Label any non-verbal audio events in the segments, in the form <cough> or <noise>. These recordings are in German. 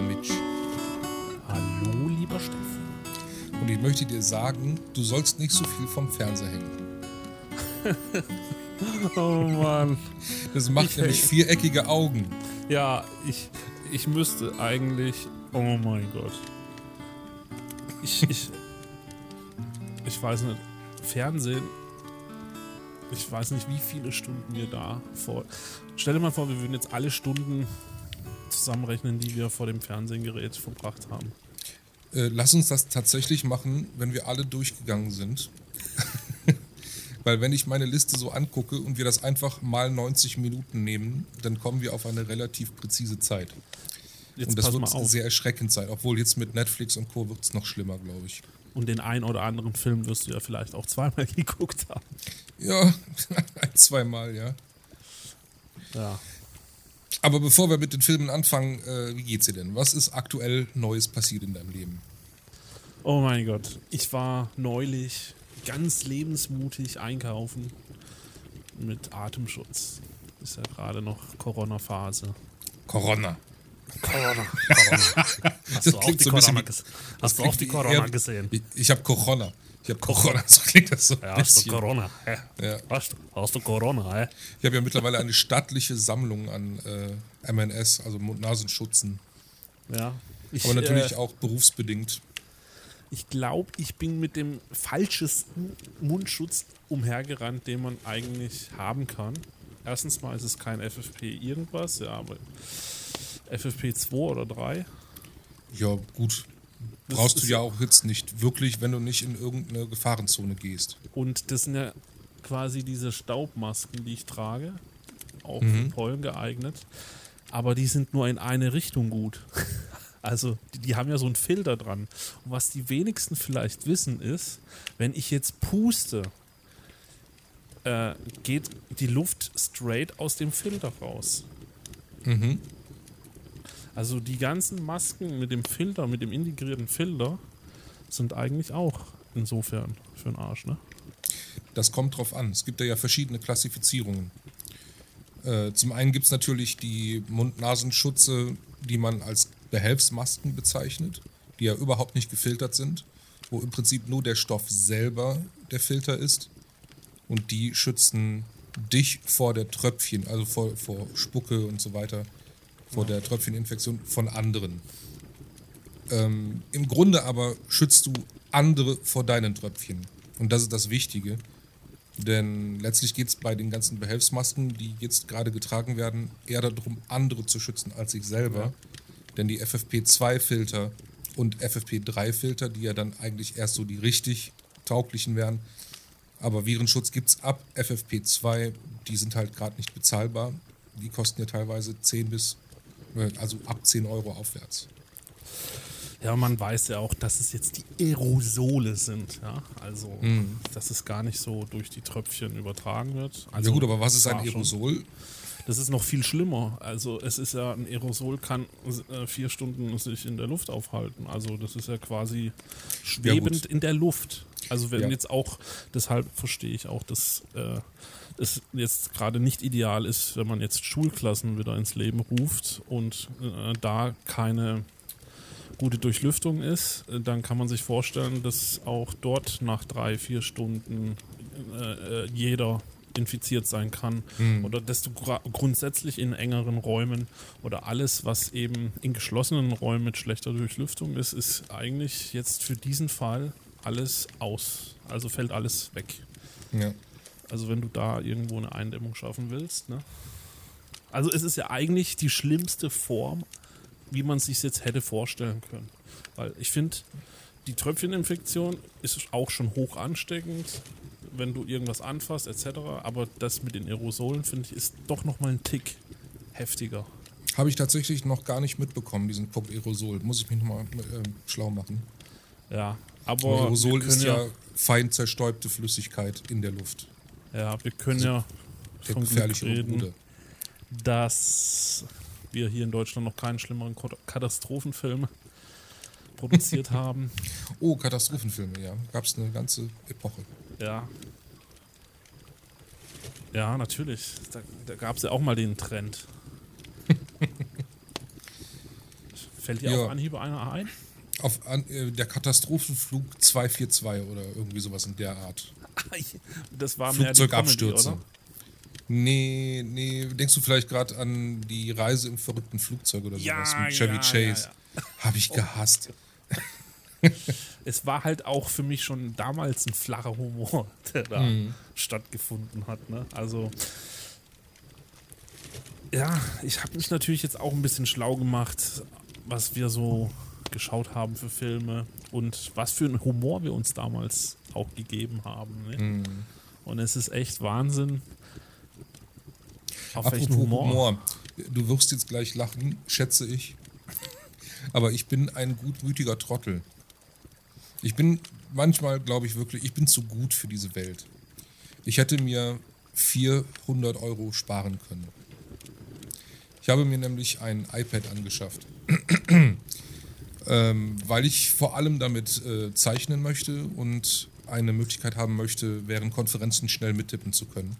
Mitch. Hallo, lieber Steffen. Und ich möchte dir sagen, du sollst nicht so viel vom Fernseher hängen. <laughs> oh Mann. Das macht Ich- nämlich viereckige Augen. Ja, ich, ich müsste eigentlich. Oh mein Gott. Ich, ich, ich weiß nicht. Fernsehen. Ich weiß nicht, wie viele Stunden wir da vor. Stell dir mal vor, wir würden jetzt alle Stunden zusammenrechnen, die wir vor dem Fernsehgerät verbracht haben. Äh, lass uns das tatsächlich machen, wenn wir alle durchgegangen sind. <laughs> Weil wenn ich meine Liste so angucke und wir das einfach mal 90 Minuten nehmen, dann kommen wir auf eine relativ präzise Zeit. Jetzt und das wird sehr erschreckend sein. Obwohl jetzt mit Netflix und Co. wird es noch schlimmer, glaube ich. Und den einen oder anderen Film wirst du ja vielleicht auch zweimal <laughs> geguckt haben. Ja, <laughs> ein, zweimal, ja. Ja. Aber bevor wir mit den Filmen anfangen, äh, wie geht's dir denn? Was ist aktuell Neues passiert in deinem Leben? Oh mein Gott, ich war neulich ganz lebensmutig einkaufen mit Atemschutz. Ist ja gerade noch Corona-Phase. Corona. Corona, Corona. Hast du auch die so bisschen Corona, hast du auch die Corona eher- gesehen? Ich, ich habe Corona. Ich habe Corona. <laughs> So klingt das so Ja, hast du bisschen. Corona? hä? Ja. Hast, du- hast du Corona? hä? Ich habe ja mittlerweile eine stattliche Sammlung an äh, MNS, also Mund-Nasenschutzen. Ja. Ich, Aber natürlich äh, auch berufsbedingt. Ich glaube, ich bin mit dem falschesten Mundschutz umhergerannt, den man eigentlich haben kann. Erstens mal ist es kein FFP irgendwas, ja, aber FFP 2 oder 3. Ja, gut. Das Brauchst du ja auch jetzt nicht wirklich, wenn du nicht in irgendeine Gefahrenzone gehst. Und das sind ja quasi diese Staubmasken, die ich trage, auch Mhm. für Pollen geeignet. Aber die sind nur in eine Richtung gut. <laughs> Also die, die haben ja so einen Filter dran. Und was die wenigsten vielleicht wissen ist, wenn ich jetzt puste, äh, geht die Luft straight aus dem Filter raus. Mhm. Also die ganzen Masken mit dem Filter, mit dem integrierten Filter, sind eigentlich auch insofern für den Arsch, ne? Das kommt drauf an. Es gibt da ja verschiedene Klassifizierungen. Äh, zum einen gibt es natürlich die Mund-Nasenschutze, die man als Behelfsmasken bezeichnet, die ja überhaupt nicht gefiltert sind, wo im Prinzip nur der Stoff selber der Filter ist. Und die schützen dich vor der Tröpfchen, also vor, vor Spucke und so weiter, vor der Tröpfcheninfektion von anderen. Ähm, Im Grunde aber schützt du andere vor deinen Tröpfchen. Und das ist das Wichtige. Denn letztlich geht es bei den ganzen Behelfsmasken, die jetzt gerade getragen werden, eher darum, andere zu schützen als sich selber. Ja. Denn die FFP2-Filter und FFP3-Filter, die ja dann eigentlich erst so die richtig tauglichen wären, aber Virenschutz gibt es ab FFP2, die sind halt gerade nicht bezahlbar. Die kosten ja teilweise 10 bis, also ab 10 Euro aufwärts. Ja, man weiß ja auch, dass es jetzt die Aerosole sind, ja. Also, Mhm. dass es gar nicht so durch die Tröpfchen übertragen wird. Also, ja gut, aber was ist ein schon. Aerosol? Das ist noch viel schlimmer. Also, es ist ja, ein Aerosol kann äh, vier Stunden sich in der Luft aufhalten. Also, das ist ja quasi schwebend in der Luft. Also, wenn Ja. jetzt auch, deshalb verstehe ich auch, dass äh, es jetzt gerade nicht ideal ist, wenn man jetzt Schulklassen wieder ins Leben ruft und äh, da keine gute Durchlüftung ist, äh, dann kann man sich vorstellen, dass auch dort nach drei, vier Stunden äh, äh, jeder infiziert sein kann. Oder dass du grundsätzlich in engeren Räumen oder alles, was eben in geschlossenen Räumen mit schlechter Durchlüftung ist, ist eigentlich jetzt für diesen Fall alles aus. Also fällt alles weg. Ja. Also wenn du da irgendwo eine Eindämmung schaffen willst. Ne? Also es ist ja eigentlich die schlimmste Form, wie man es sich jetzt hätte vorstellen können. Weil ich finde, die Tröpfcheninfektion ist auch schon hoch ansteckend, wenn du irgendwas anfasst etc. Aber das mit den Aerosolen, finde ich, ist doch nochmal ein Tick heftiger. Habe ich tatsächlich noch gar nicht mitbekommen, diesen Punkt Aerosol. Muss ich mich nochmal äh, schlau machen. Ja, Aber Aerosol ist können ja fein zerstäubte Flüssigkeit in der Luft. ja, wir können Also ja von Glück gefährlichere reden, Bruder. dass wir hier in Deutschland noch keinen schlimmeren Katastrophenfilm produziert <laughs> haben. Oh, Katastrophenfilme, ja. Gab es eine ganze Epoche. Ja. Ja, natürlich. Da, da gab es ja auch mal den Trend. <laughs> Fällt dir Ja. auf Anhieb einer ein? Auf an, äh, der Katastrophenflug 242 oder irgendwie sowas in der Art. <laughs> Das war Flugzeugabstürze. Nee, nee, denkst du vielleicht gerade an die Reise im verrückten Flugzeug oder Ja, sowas mit Chevy ja, Chase? ja, Habe ich gehasst. <laughs> Es war halt auch für mich schon damals ein flacher Humor, <laughs> der da Mhm. stattgefunden hat. Ne? Also, ja, ich habe mich natürlich jetzt auch ein bisschen schlau gemacht, was wir so geschaut haben für Filme und was für einen Humor wir uns damals auch gegeben haben. Ne? Mhm. Und es ist echt Wahnsinn. Auf Apropos welchen Humor? Humor. Du wirst jetzt gleich lachen, schätze ich. Aber ich bin ein gutmütiger Trottel. Ich bin manchmal, glaube ich wirklich, ich bin zu gut für diese Welt. Ich hätte mir 400 Euro sparen können. Ich habe mir nämlich ein iPad angeschafft, ähm, weil ich vor allem damit äh, zeichnen möchte und eine Möglichkeit haben möchte, während Konferenzen schnell mittippen zu können.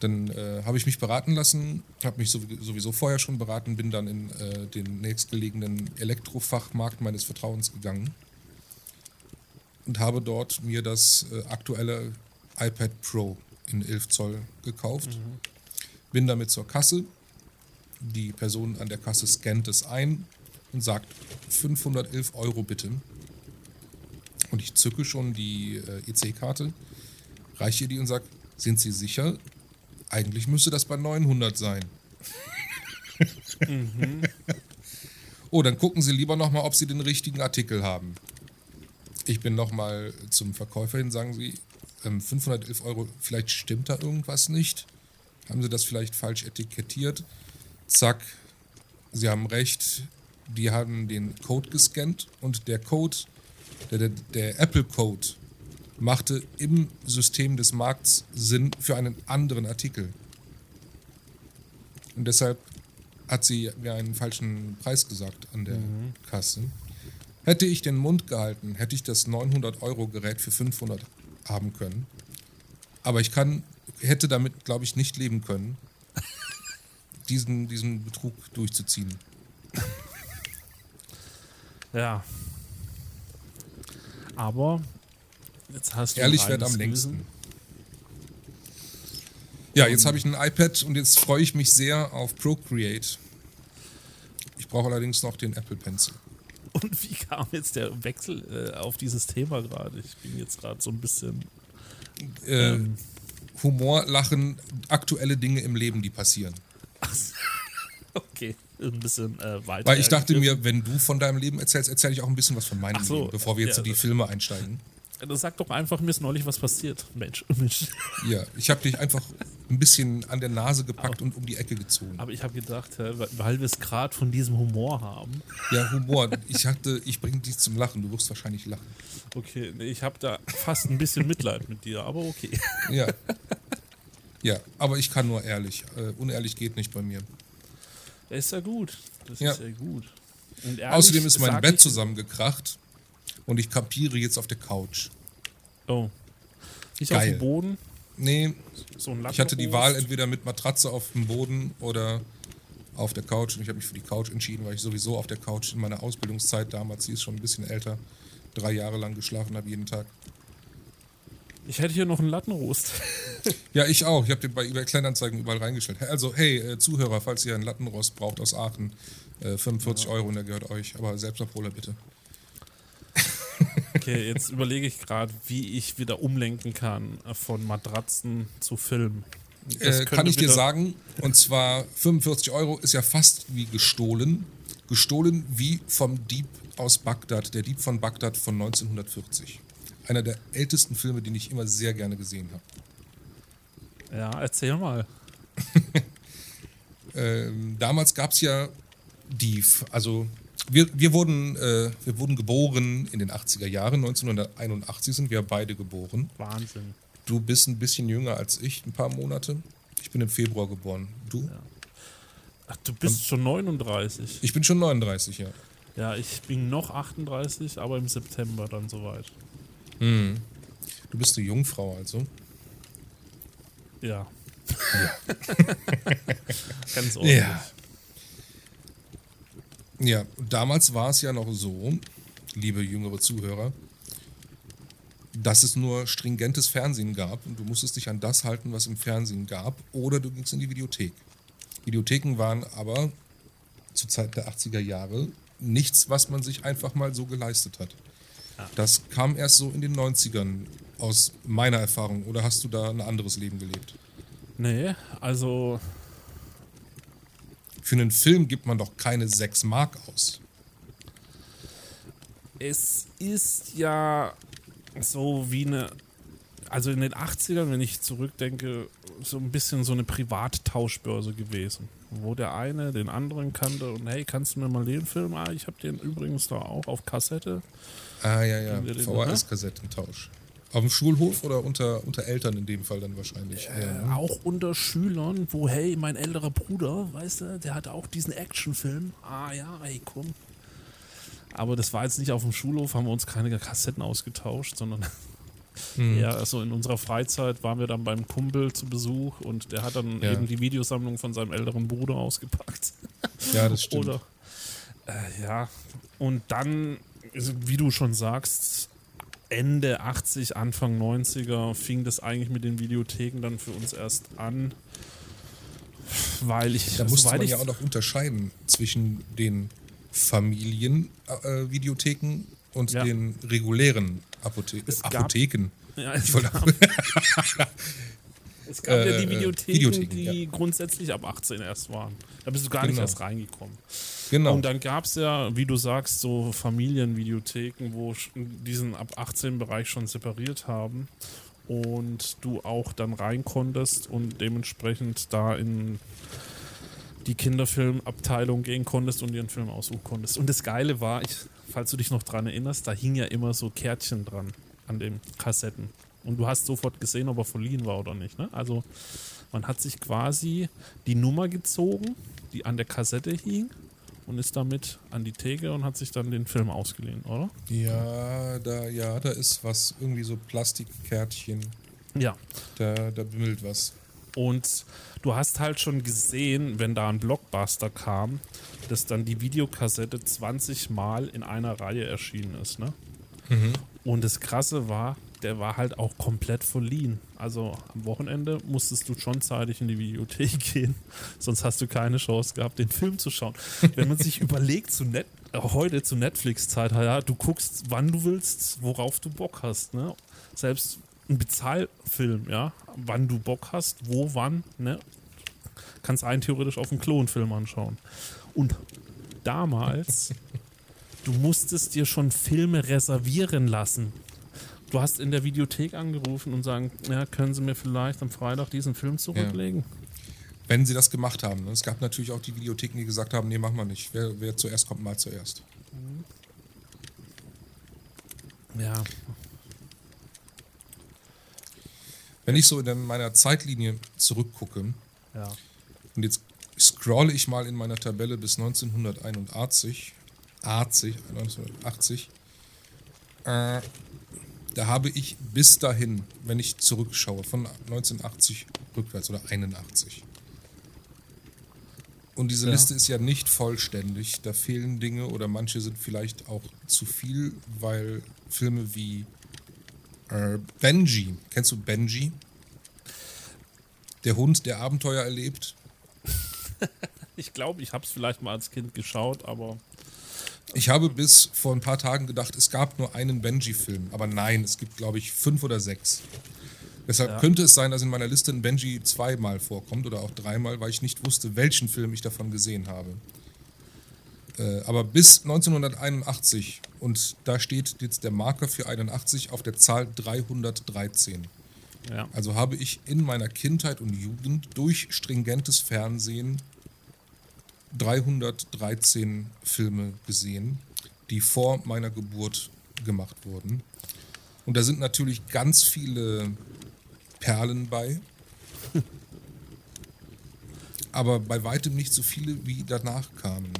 Dann äh, habe ich mich beraten lassen, habe mich sowie- sowieso vorher schon beraten, bin dann in äh, den nächstgelegenen Elektrofachmarkt meines Vertrauens gegangen und habe dort mir das äh, aktuelle iPad Pro in 11 Zoll gekauft. Bin damit zur Kasse. Die Person an der Kasse scannt es ein und sagt 511 Euro bitte. Und ich zücke schon die äh, EC-Karte, reiche ihr die und sage, sind Sie sicher? Eigentlich müsste das bei 900 sein. oh, dann gucken Sie lieber nochmal, ob Sie den richtigen Artikel haben. Ich bin nochmal zum Verkäufer hin, sagen Sie, ähm, 511 Euro, vielleicht stimmt da irgendwas nicht. Haben Sie das vielleicht falsch etikettiert? Zack, Sie haben recht, die haben den Code gescannt und der Code, der, der, der Apple-Code, machte im System des Markts Sinn für einen anderen Artikel. Und deshalb hat sie mir einen falschen Preis gesagt an der Kasse. Hätte ich den Mund gehalten, hätte ich das 900-Euro-Gerät für 500 haben können. Aber ich kann, hätte damit, glaube ich, nicht leben können, <laughs> diesen, diesen Betrug durchzuziehen. Ja. Aber jetzt hast du Ehrlich wird am längsten. Ja, jetzt habe ich ein iPad und jetzt freue ich mich sehr auf Procreate. Ich brauche allerdings noch den Apple Pencil. Und wie kam jetzt der Wechsel äh, auf dieses Thema gerade? Ich bin jetzt gerade so ein bisschen. Äh, Ähm, Humor, Lachen, aktuelle Dinge im Leben, die passieren. <laughs> okay, ein bisschen äh, weiter. Weil ich dachte mir, wenn du von deinem Leben erzählst, erzähle ich auch ein bisschen was von meinem so, Leben, bevor wir jetzt ja, in die Filme einsteigen. Das sag doch einfach, mir ist neulich was passiert. Mensch, <laughs> Mensch. Ja, ich habe dich einfach ein bisschen an der Nase gepackt und um die Ecke gezogen. Aber ich habe gedacht, weil wir es gerade von diesem Humor haben. Ja, Humor. Ich dachte, ich bringe dich zum Lachen. Du wirst wahrscheinlich lachen. Okay, nee, ich habe da fast ein bisschen Mitleid mit dir, aber okay. Ja. <laughs> Ja, aber ich kann nur ehrlich. Äh, unehrlich geht nicht bei mir. Das ist ja gut. Das Ja. ist ja gut. Ehrlich Außerdem ist mein Bett zusammengekracht und ich kampiere jetzt auf der Couch. Oh. Nicht auf Geil. dem Boden, Nee, so ein ich hatte die. Wahl entweder mit Matratze auf dem Boden oder auf der Couch und ich habe mich für die Couch entschieden, weil ich sowieso auf der Couch in meiner Ausbildungszeit damals, sie ist schon ein bisschen älter, drei Jahre lang geschlafen habe jeden Tag. Ich hätte hier noch einen Lattenrost. Ja, ich auch. Ich habe den bei eBay Kleinanzeigen überall reingestellt. Also, hey, äh, Zuhörer, falls ihr einen Lattenrost braucht aus Aachen, äh, 45 Euro und der gehört euch. Aber Selbstabholer bitte. Okay, jetzt überlege ich gerade, wie ich wieder umlenken kann äh, von Matratzen zu Film. Das Äh, kann ich dir sagen. Und zwar 45 Euro ist ja fast wie gestohlen. Gestohlen wie vom Dieb aus Bagdad, der Dieb von Bagdad von 1940. Einer der ältesten Filme, den ich immer sehr gerne gesehen habe. Ja, erzähl mal. <laughs> Ähm, damals gab es ja die, also wir, wir, wurden, äh, wir wurden geboren in den 80er Jahren, 1981 sind wir beide geboren. Wahnsinn. Du bist ein bisschen jünger als ich, ein paar Monate. Ich bin im Februar geboren. Du? Ach, du bist schon 39. Ich bin schon 39, ja. Ja, ich bin noch 38, aber im September dann soweit. Du bist eine Jungfrau also. Ja. <laughs> Ganz ordentlich. Ja. Ja, damals war es ja noch so, liebe jüngere Zuhörer, dass es nur stringentes Fernsehen gab und du musstest dich an das halten, was im Fernsehen gab, oder du gingst in die Videothek. Videotheken waren aber zur Zeit der 80er Jahre nichts, was man sich einfach mal so geleistet hat. Das kam erst so in den 90ern aus meiner Erfahrung. Oder hast du da ein anderes Leben gelebt? Nee, also Für einen Film gibt man doch keine 6 Mark aus. es ist ja so wie eine, also in den 80ern, wenn ich zurückdenke, so ein bisschen so eine Privattauschbörse gewesen, wo der eine den anderen kannte und hey, kannst du mir mal den Film? Ah, ich habe den übrigens da auch auf Kassette. Ah, ja, ja. VHS-Kassettentausch. Auf dem Schulhof oder unter, unter Eltern in dem Fall dann wahrscheinlich? Äh, Ja, ne? auch unter Schülern, wo, hey, mein älterer Bruder, weißt du, der hatte auch diesen Actionfilm. Ah ja, ey, komm. Aber das war jetzt nicht auf dem Schulhof, haben wir uns keine Kassetten ausgetauscht, sondern Hm. ja, also in unserer Freizeit waren wir dann beim Kumpel zu Besuch und der hat dann Ja. eben die Videosammlung von seinem älteren Bruder ausgepackt. ja, das <laughs> stimmt. Oder äh, ja, und dann, also wie du schon sagst, Ende 80, Anfang 90er fing das eigentlich mit den Videotheken dann für uns erst an. Weil ich, Da musste soweit man ja auch noch unterscheiden zwischen den Familienvideotheken äh, und Ja. den regulären Apothe Es gab- Apotheken. ja, es, Ich wollte- gab, <laughs> es gab ja die äh, Videotheken, Videotheken, die grundsätzlich ab 18 erst waren. Da bist du gar nicht Genau. erst reingekommen. Genau. Und dann gab es ja, wie du sagst, so Familienvideotheken, wo diesen ab 18 Bereich schon separiert haben und du auch dann rein konntest und dementsprechend da in die Kinderfilmabteilung gehen konntest und einen Film aussuchen konntest. Und das Geile war, ich, falls du dich noch dran erinnerst, da hing ja immer so Kärtchen dran an den Kassetten. Und du hast sofort gesehen, ob er verliehen war oder nicht. Ne? Also man hat sich quasi die Nummer gezogen, die an der Kassette hing und ist damit an die Theke und hat sich dann den Film ausgeliehen, oder? ja, da, ja, da ist was, irgendwie so Plastikkärtchen, Ja. da, da bimmelt was. Und du hast halt schon gesehen, wenn da ein Blockbuster kam, dass dann die Videokassette 20 Mal in einer Reihe erschienen ist. Ne? Und das Krasse war, der war halt auch komplett verliehen. Also am Wochenende musstest du schon zeitig in die Videothek <laughs> gehen, sonst hast du keine Chance gehabt, den Film zu schauen. Wenn man sich <laughs> überlegt, zu Net äh, heute zu Netflix-Zeit, ja, du guckst, wann du willst, worauf du Bock hast. Ne? Selbst ein Bezahlfilm, ja, wann du Bock hast, wo, wann, ne? Kannst einen theoretisch auf einen Klonfilm anschauen. Und damals, du musstest dir schon Filme reservieren lassen. Du hast in der Videothek angerufen und sagen, ja, können Sie mir vielleicht am Freitag diesen Film zurücklegen? Wenn sie das gemacht haben. ne? Es gab natürlich auch die Videotheken, die gesagt haben, nee, machen wir nicht. Wer, wer zuerst kommt, mal zuerst. Ja. Wenn ich so in meiner Zeitlinie zurückgucke, Ja. Und jetzt scrolle ich mal in meiner Tabelle bis 1981. 80, 1980. Äh, da habe ich bis dahin, wenn ich zurückschaue, von 1980 rückwärts oder 81. Und diese Ja. Liste ist ja nicht vollständig. Da fehlen Dinge oder manche sind vielleicht auch zu viel, weil Filme wie äh, Benji, kennst du Benji? Der Hund, der Abenteuer erlebt. <laughs> Ich glaube, ich habe es vielleicht mal als Kind geschaut, aber Ich habe bis vor ein paar Tagen gedacht, es gab nur einen Benji-Film. Aber nein, es gibt, glaube ich, fünf oder sechs. Deshalb Ja. könnte es sein, dass in meiner Liste ein Benji zweimal vorkommt oder auch dreimal, weil ich nicht wusste, welchen Film ich davon gesehen habe. Äh, aber bis 1981, und da steht jetzt der Marker für 81 auf der Zahl 313. ja. Also habe ich in meiner Kindheit und Jugend durch stringentes Fernsehen 313 Filme gesehen, die vor meiner Geburt gemacht wurden. Und da sind natürlich ganz viele Perlen bei. <laughs> Aber bei weitem nicht so viele, wie danach kamen.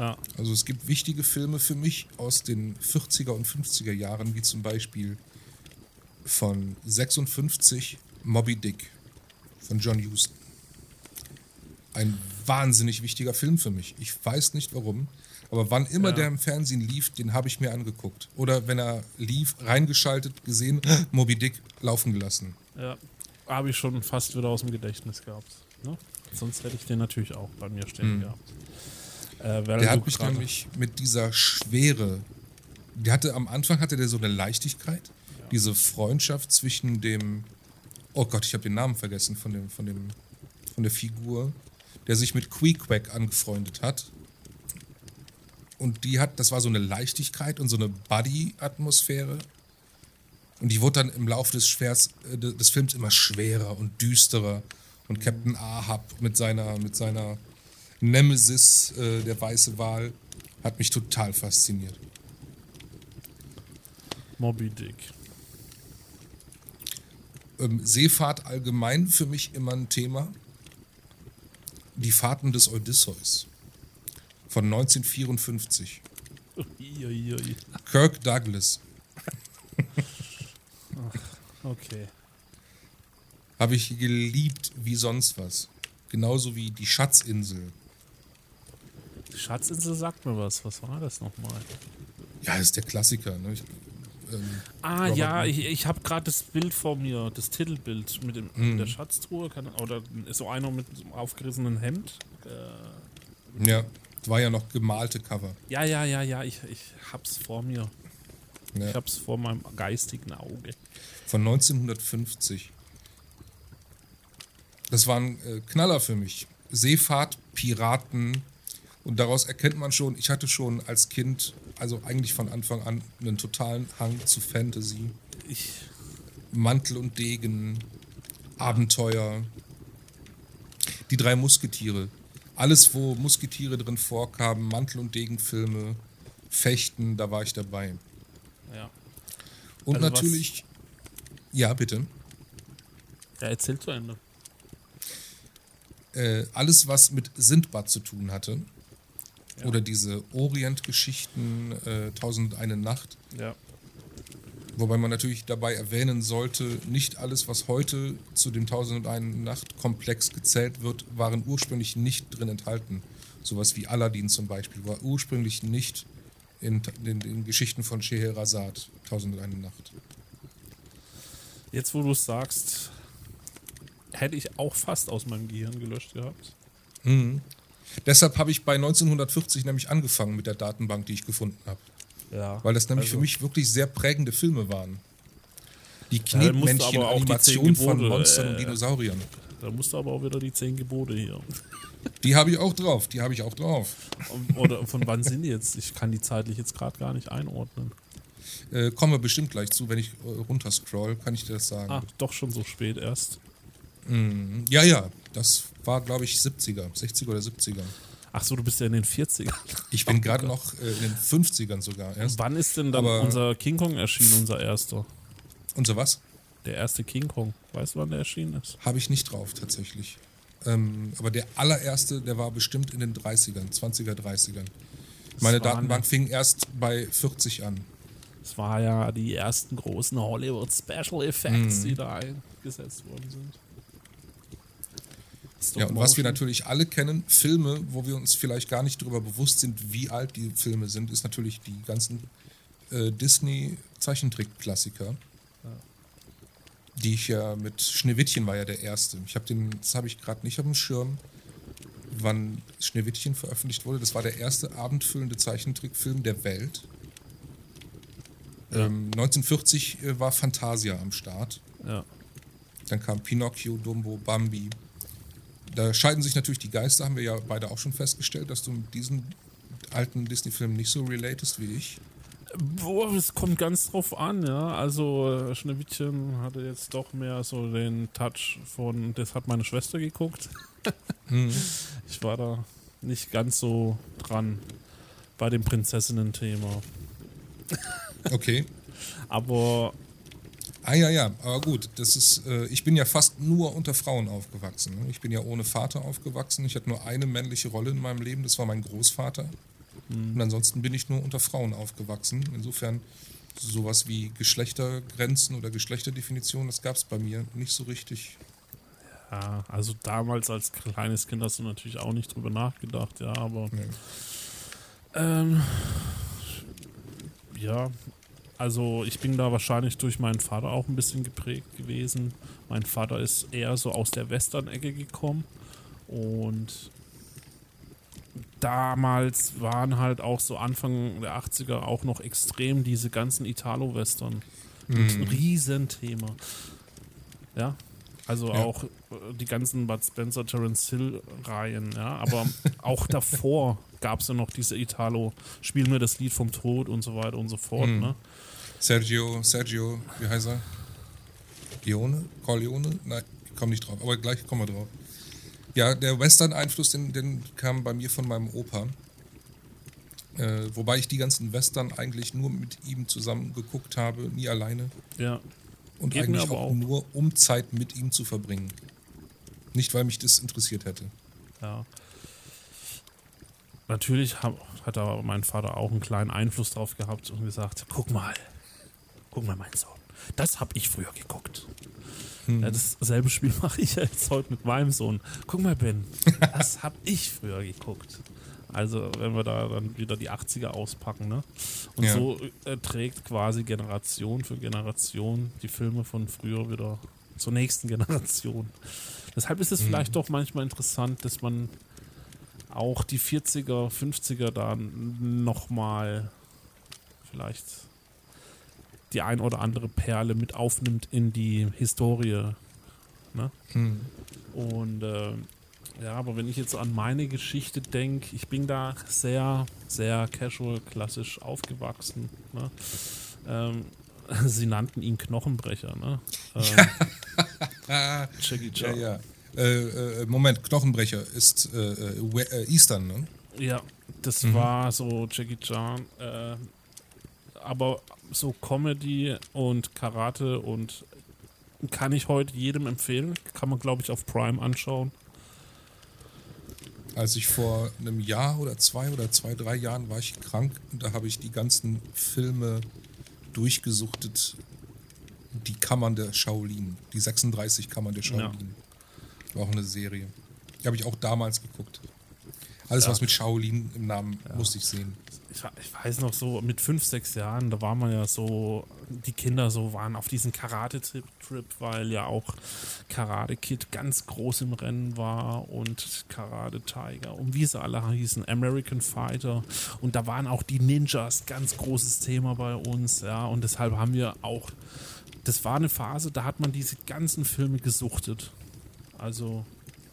Ja. Also es gibt wichtige Filme für mich aus den 40er und 50er Jahren, wie zum Beispiel von 56 Moby Dick von John Huston. ein wahnsinnig wichtiger Film für mich. Ich weiß nicht warum, aber wann immer Ja. der im Fernsehen lief, den habe ich mir angeguckt. Oder wenn er lief, reingeschaltet, gesehen, <gasps> Moby Dick laufen gelassen. Ja, habe ich schon fast wieder aus dem Gedächtnis gehabt. Ne? Sonst hätte ich den natürlich auch bei mir stehen gehabt. Äh, Der hat mich gerade- nämlich mit dieser Schwere, der hatte am Anfang hatte der so eine Leichtigkeit, diese Freundschaft zwischen dem, oh Gott, ich habe den Namen vergessen von dem, von dem, von der Figur, der sich mit Queequeg angefreundet hat. Und die hat, das war so eine Leichtigkeit und so eine Buddy-Atmosphäre. Und die wurde dann im Laufe des, Schwers, äh, de- des Films immer schwerer und düsterer. Und Captain Ahab mit seiner, mit seiner Nemesis, äh, der weiße Wal, hat mich total fasziniert. Moby Dick. Ähm, Seefahrt allgemein für mich immer ein Thema. Die Fahrten des Odysseus von 1954. Uiuiui. Kirk Douglas. Okay. Habe ich geliebt wie sonst was. Genauso wie die Schatzinsel. Schatzinsel sagt mir was. Was war das nochmal? Ja, das ist der Klassiker. Ne? Ich, ähm, Ah Robert ja, ich, ich habe gerade das Bild vor mir, das Titelbild mit, dem, Mhm. mit der Schatztruhe. Kann, oder ist so einer mit so einem aufgerissenen Hemd. Äh, ja, war ja noch gemalte Cover. ja, ja, ja, ja, ich, ich hab's vor mir. Ja. Ich hab's vor meinem geistigen Auge. von 1950. Das war ein äh, Knaller für mich. Seefahrt, Piraten. Und daraus erkennt man schon, ich hatte schon als Kind, also eigentlich von Anfang an, einen totalen Hang zu Fantasy. Ich, Mantel und Degen, Abenteuer. Die drei Musketiere. Alles, wo Musketiere drin vorkamen, Mantel- und Degenfilme, Fechten, da war ich dabei. ja. Und Also natürlich, ja, bitte. Ja, erzähl zu Ende. äh, alles, was mit Sindbad zu tun hatte, Ja. oder diese Orient-Geschichten, äh, Tausend eine Nacht, Ja. wobei man natürlich dabei erwähnen sollte, nicht alles, was heute zu dem Tausend und eine Nacht Komplex gezählt wird, waren ursprünglich nicht drin enthalten. Sowas wie Aladdin zum Beispiel war ursprünglich nicht in den, Geschichten von Scheherazade, Tausend und eine Nacht. Jetzt, wo du es sagst, hätte ich auch fast aus meinem Gehirn gelöscht gehabt. Mhm. Deshalb habe ich bei 1940 nämlich angefangen mit der Datenbank, die ich gefunden habe. Ja. Weil das nämlich Also- für mich wirklich sehr prägende Filme waren. Die Ja, dann musst du Knetmännchen, aber auch die Animation zehn von Monstern und äh, Dinosauriern. Da musst du aber auch wieder die zehn Gebote hier. Die habe ich auch drauf, die habe ich auch drauf. Und- Oder von wann sind die jetzt? Ich kann die zeitlich jetzt gerade gar nicht einordnen. Äh, kommen wir bestimmt gleich zu, wenn ich äh, runterscroll, kann ich dir das sagen. Ach, doch schon so spät erst. Mhm. Ja, ja, das war, glaube ich, 70er, 60er oder 70er. Ach so, du bist ja in den 40ern. Ich bin gerade noch äh, in den 50ern sogar erst. Wann ist denn dann Aber- unser King Kong erschienen, unser erster? So was? Der erste King Kong. Weißt du, wann der erschienen ist? Habe ich nicht drauf, tatsächlich. Ähm, aber der allererste, der war bestimmt in den 30ern, 20er, 30ern. Meine Datenbank fing erst bei 40 an. Es war ja die ersten großen Hollywood Special Effects, die da eingesetzt worden sind. Ja, und was wir natürlich alle kennen, Filme, wo wir uns vielleicht gar nicht darüber bewusst sind, wie alt die Filme sind, ist natürlich die ganzen äh, Disney-Zeichentrick-Klassiker. Die ich ja mit Schneewittchen war ja der erste. Ich habe den, das habe ich gerade nicht auf dem Schirm, wann Schneewittchen veröffentlicht wurde. Das war der erste abendfüllende Zeichentrickfilm der Welt. Ja. Ähm, 1940 äh, war Fantasia am Start. Ja. Dann kam Pinocchio, Dumbo, Bambi. Da scheiden sich natürlich die Geister, haben wir ja beide auch schon festgestellt, dass du mit diesen alten Disney-Filmen nicht so relatest wie ich. Boah, es kommt ganz drauf an, ja. Also äh, Schneewittchen hatte jetzt doch mehr so den Touch von, das hat meine Schwester geguckt. <laughs> Ich war da nicht ganz so dran bei dem Prinzessinnen-Thema. Okay. Aber Ah ja, ja, aber gut, das ist, äh, ich bin ja fast nur unter Frauen aufgewachsen. Ne? Ich bin ja ohne Vater aufgewachsen. Ich hatte nur eine männliche Rolle in meinem Leben, das war mein Großvater. Und ansonsten bin ich nur unter Frauen aufgewachsen. Insofern sowas wie Geschlechtergrenzen oder Geschlechterdefinitionen, das gab es bei mir nicht so richtig. Ja, also damals als kleines Kind hast du natürlich auch nicht drüber nachgedacht, ja, aber Nee. ähm, ja, also ich bin da wahrscheinlich durch meinen Vater auch ein bisschen geprägt gewesen. Mein Vater ist eher so aus der Western-Ecke gekommen und damals waren halt auch so Anfang der 80er auch noch extrem diese ganzen Italo-Western. Ein Riesenthema. Ja, also Ja. auch äh, die ganzen Bud Spencer, Terence Hill-Reihen, ja, aber <laughs> auch davor gab es ja noch diese Italo, Spiel mir das Lied vom Tod und so weiter und so fort, Mhm. ne? Sergio, Sergio, wie heißt er? Leone? Corleone? Nein, ich komme nicht drauf, aber gleich kommen wir drauf. Ja, der Western-Einfluss, den, den kam bei mir von meinem Opa. Äh, wobei ich die ganzen Western eigentlich nur mit ihm zusammen geguckt habe, nie alleine. Ja, Und Geht eigentlich auch, auch. nur, um Zeit mit ihm zu verbringen. Nicht, weil mich das interessiert hätte. ja. Natürlich hab, hat aber mein Vater auch einen kleinen Einfluss drauf gehabt und gesagt, guck mal, guck mal, mein Sohn, das habe ich früher geguckt. Ja, dasselbe Spiel <laughs> mache ich ja jetzt heute mit meinem Sohn. Guck mal, Ben, <laughs> das habe ich früher geguckt. Also, wenn wir da dann wieder die 80er auspacken, ne? Und Ja. so äh, trägt quasi Generation für Generation die Filme von früher wieder zur nächsten <laughs> Generation. Deshalb ist es vielleicht doch manchmal interessant, dass man auch die 40er, 50er da nochmal vielleicht die ein oder andere Perle mit aufnimmt in die Historie. Ne? Hm. Und äh, ja, aber wenn ich jetzt an meine Geschichte denke, ich bin da sehr, sehr casual, klassisch aufgewachsen. Ne? Ähm, <laughs> sie nannten ihn Knochenbrecher. Ne? Ähm, Jackie <laughs> ja, Chan. ja. Äh, äh, Moment, Knochenbrecher ist äh, äh, äh, Eastern, ne? Ja, das Mhm. war so Jackie Chan. Äh, aber so Comedy und Karate und kann ich heute jedem empfehlen. Kann man, glaube ich, auf Prime anschauen. Als ich vor einem Jahr oder zwei oder zwei, drei Jahren war ich krank und da habe ich die ganzen Filme durchgesuchtet. Die Kammern der Shaolin, die 36 Kammern der Shaolin. War auch eine Serie. Die habe ich auch damals geguckt. Alles, Ja. was mit Shaolin im Namen musste ich sehen. Ich, ich weiß noch so, mit fünf, sechs Jahren, da war man ja so, die Kinder so waren auf diesen Karate-Trip, Trip, weil ja auch Karate Kid ganz groß im Rennen war und Karate Tiger und wie sie alle hießen, American Fighter. Und da waren auch die Ninjas ganz großes Thema bei uns, ja. Und deshalb haben wir auch, das war eine Phase, da hat man diese ganzen Filme gesuchtet. Also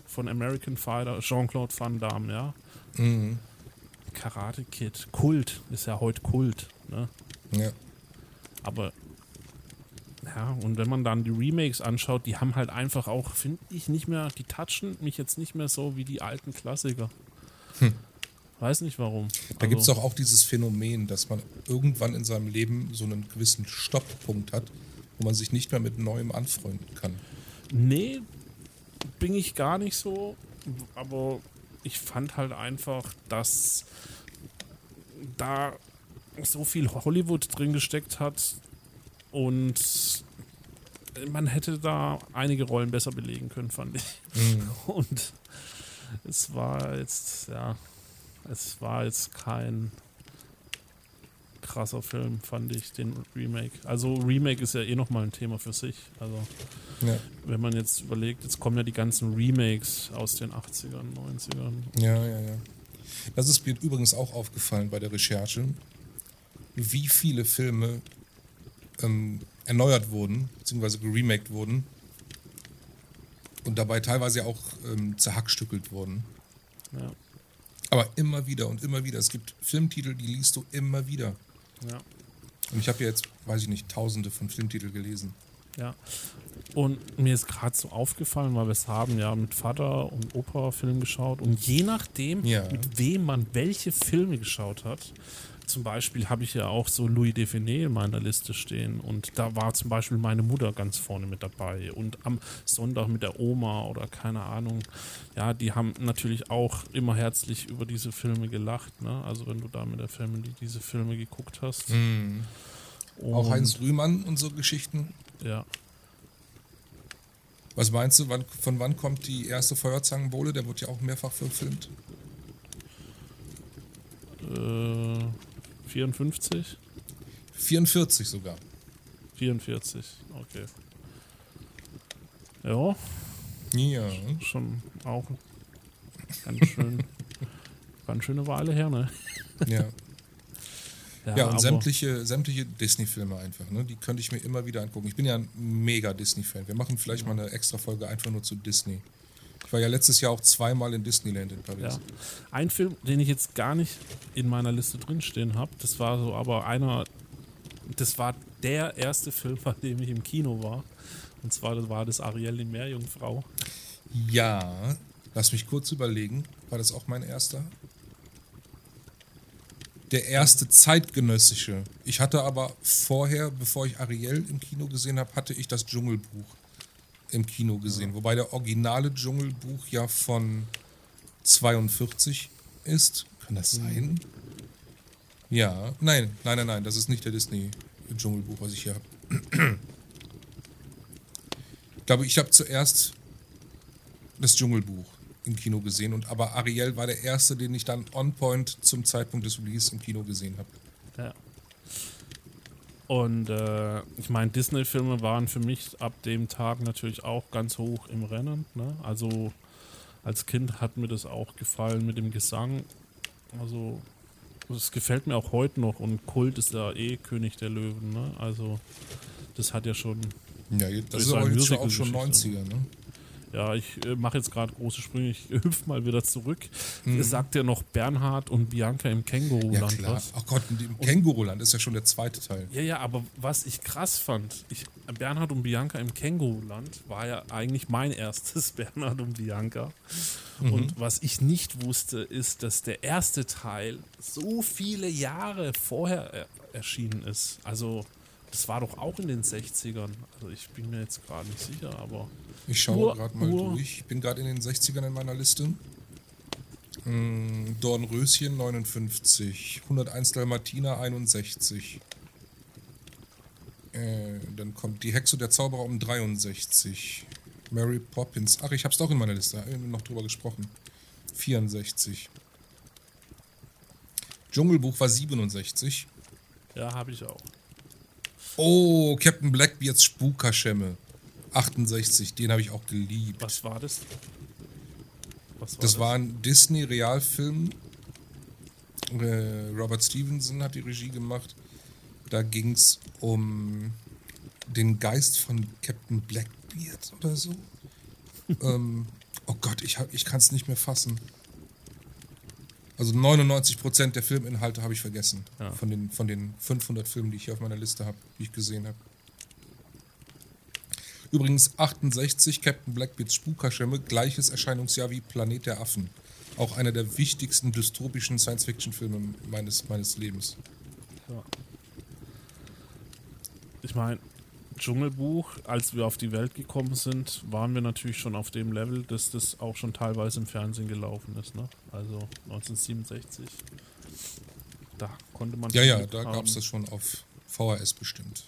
von American Fighter, Jean-Claude Van Damme, ja. Mhm. Karate Kid. Kult ist ja heute Kult. Ne? Ja. Aber ja, und wenn man dann die Remakes anschaut, die haben halt einfach auch, finde ich, nicht mehr, die touchen mich jetzt nicht mehr so wie die alten Klassiker. Weiß nicht warum. Hm. Also Da gibt es doch auch dieses Phänomen, dass man irgendwann in seinem Leben so einen gewissen Stopppunkt hat, wo man sich nicht mehr mit Neuem anfreunden kann. Nee, bin ich gar nicht so. Aber ich fand halt einfach, dass da so viel Hollywood drin gesteckt hat und man hätte da einige Rollen besser belegen können, fand ich. <laughs> Und es war jetzt, ja, es war jetzt kein krasser Film, fand ich, den Remake. Also Remake ist ja eh nochmal ein Thema für sich. Also Ja, wenn man jetzt überlegt, jetzt kommen ja die ganzen Remakes aus den 80ern, 90ern. ja, ja. ja. Das ist mir übrigens auch aufgefallen bei der Recherche, wie viele Filme ähm, erneuert wurden, beziehungsweise geremaked wurden und dabei teilweise auch ähm, zerhackstückelt wurden. Ja, Aber immer wieder und immer wieder. Es gibt Filmtitel, die liest du immer wieder. Ja, Und ich habe ja jetzt, weiß ich nicht, tausende von Filmtiteln gelesen. ja. Und mir ist gerade so aufgefallen, weil wir es haben ja mit Vater und Opa Film geschaut und je nachdem, Ja. mit wem man welche Filme geschaut hat, zum Beispiel habe ich ja auch so Louis Define in meiner Liste stehen und da war zum Beispiel meine Mutter ganz vorne mit dabei und am Sonntag mit der Oma oder keine Ahnung. Ja, die haben natürlich auch immer herzlich über diese Filme gelacht. Ne? Also wenn du da mit der Family diese Filme geguckt hast. Auch Und- Heinz Rühmann und so Geschichten. Ja. Was meinst du, wann, von wann kommt die erste Feuerzangenbowle? Der wird ja auch mehrfach verfilmt. Äh, 54? 44 sogar. 44, okay. Ja, Ja. schon auch ganz schön, <laughs> ganz schöne Weile her, ne? Ja, ja und aber- sämtliche, sämtliche Disney-Filme einfach, ne? Die könnte ich mir immer wieder angucken. Ich bin ja ein mega Disney-Fan. Wir machen vielleicht mal eine extra Folge einfach nur zu Disney. Ich war ja letztes Jahr auch zweimal in Disneyland in Paris. Ja. Ein Film, den ich jetzt gar nicht in meiner Liste drinstehen habe, das war so aber einer, das war der erste Film, bei dem ich im Kino war. Und zwar war das Ariel, die Meerjungfrau. Ja, lass mich kurz überlegen. War das auch mein erster? Der erste zeitgenössische. Ich hatte aber vorher, bevor ich Ariel im Kino gesehen habe, hatte ich das Dschungelbuch im Kino gesehen. Wobei der originale Dschungelbuch ja von 42 ist. Kann das sein? Ja, nein, nein, nein, nein, das ist nicht der Disney-Dschungelbuch, was ich hier habe. Ich glaube, ich habe zuerst das Dschungelbuch im Kino gesehen und aber Ariel war der erste, den ich dann on point zum Zeitpunkt des Release im Kino gesehen habe. Ja. Und äh, ich meine, Disney-Filme waren für mich ab dem Tag natürlich auch ganz hoch im Rennen. Ne? Also als Kind hat mir das auch gefallen mit dem Gesang. Also es gefällt mir auch heute noch und Kult ist ja eh König der Löwen. Ne? Also das hat ja schon Ja, das ist aber jetzt auch schon Musical-Geschichte. 90er, ne? Ja, ich äh, mache jetzt gerade große Sprünge. Ich hüpf mal wieder zurück. Mhm. Es sagt ja noch Bernhard und Bianca im Ja, Känguruland klar. was. Ach Gott, im Känguruland ist ja schon der zweite Teil. Ja, ja, aber was ich krass fand, ich, Bernhard und Bianca im Känguruland war ja eigentlich mein erstes <laughs> Bernhard und Bianca. Und was ich nicht wusste, ist, dass der erste Teil so viele Jahre vorher er erschienen ist. Also, das war doch auch in den 60ern. Also, ich bin mir jetzt gerade nicht sicher, aber. Ich schaue gerade mal Ur- durch. Ich bin gerade in den 60ern in meiner Liste. Mm, Dornröschen 59, 101 Dalmatiner 61. Äh, dann kommt die Hexe der Zauberer um 63. Mary Poppins. Ach, ich hab's doch in meiner Liste. Haben wir noch drüber gesprochen. 64. Dschungelbuch war 67. Ja, habe ich auch. Oh, Captain Blackbeards Spukaschemme. 68, den habe ich auch geliebt. Was war das? Was Das war ein Disney-Realfilm. Äh, Robert Stevenson hat die Regie gemacht. Da ging es um den Geist von Captain Blackbeard oder so. <laughs> ähm, oh Gott, ich, hab- ich kann es nicht mehr fassen. Also 99% der Filminhalte habe ich vergessen. Ja. Von, den, von den 500 Filmen, die ich hier auf meiner Liste habe, die ich gesehen habe. Übrigens 68, Captain Blackbeards Spukaschemme, gleiches Erscheinungsjahr wie Planet der Affen. Auch einer der wichtigsten dystopischen Science-Fiction-Filme meines, meines Lebens. Ja. Ich meine, Dschungelbuch, als wir auf die Welt gekommen sind, waren wir natürlich schon auf dem Level, dass das auch schon teilweise im Fernsehen gelaufen ist. Ne? Also 1967. Da konnte man. Ja, ja, da gab es das schon auf VHS bestimmt.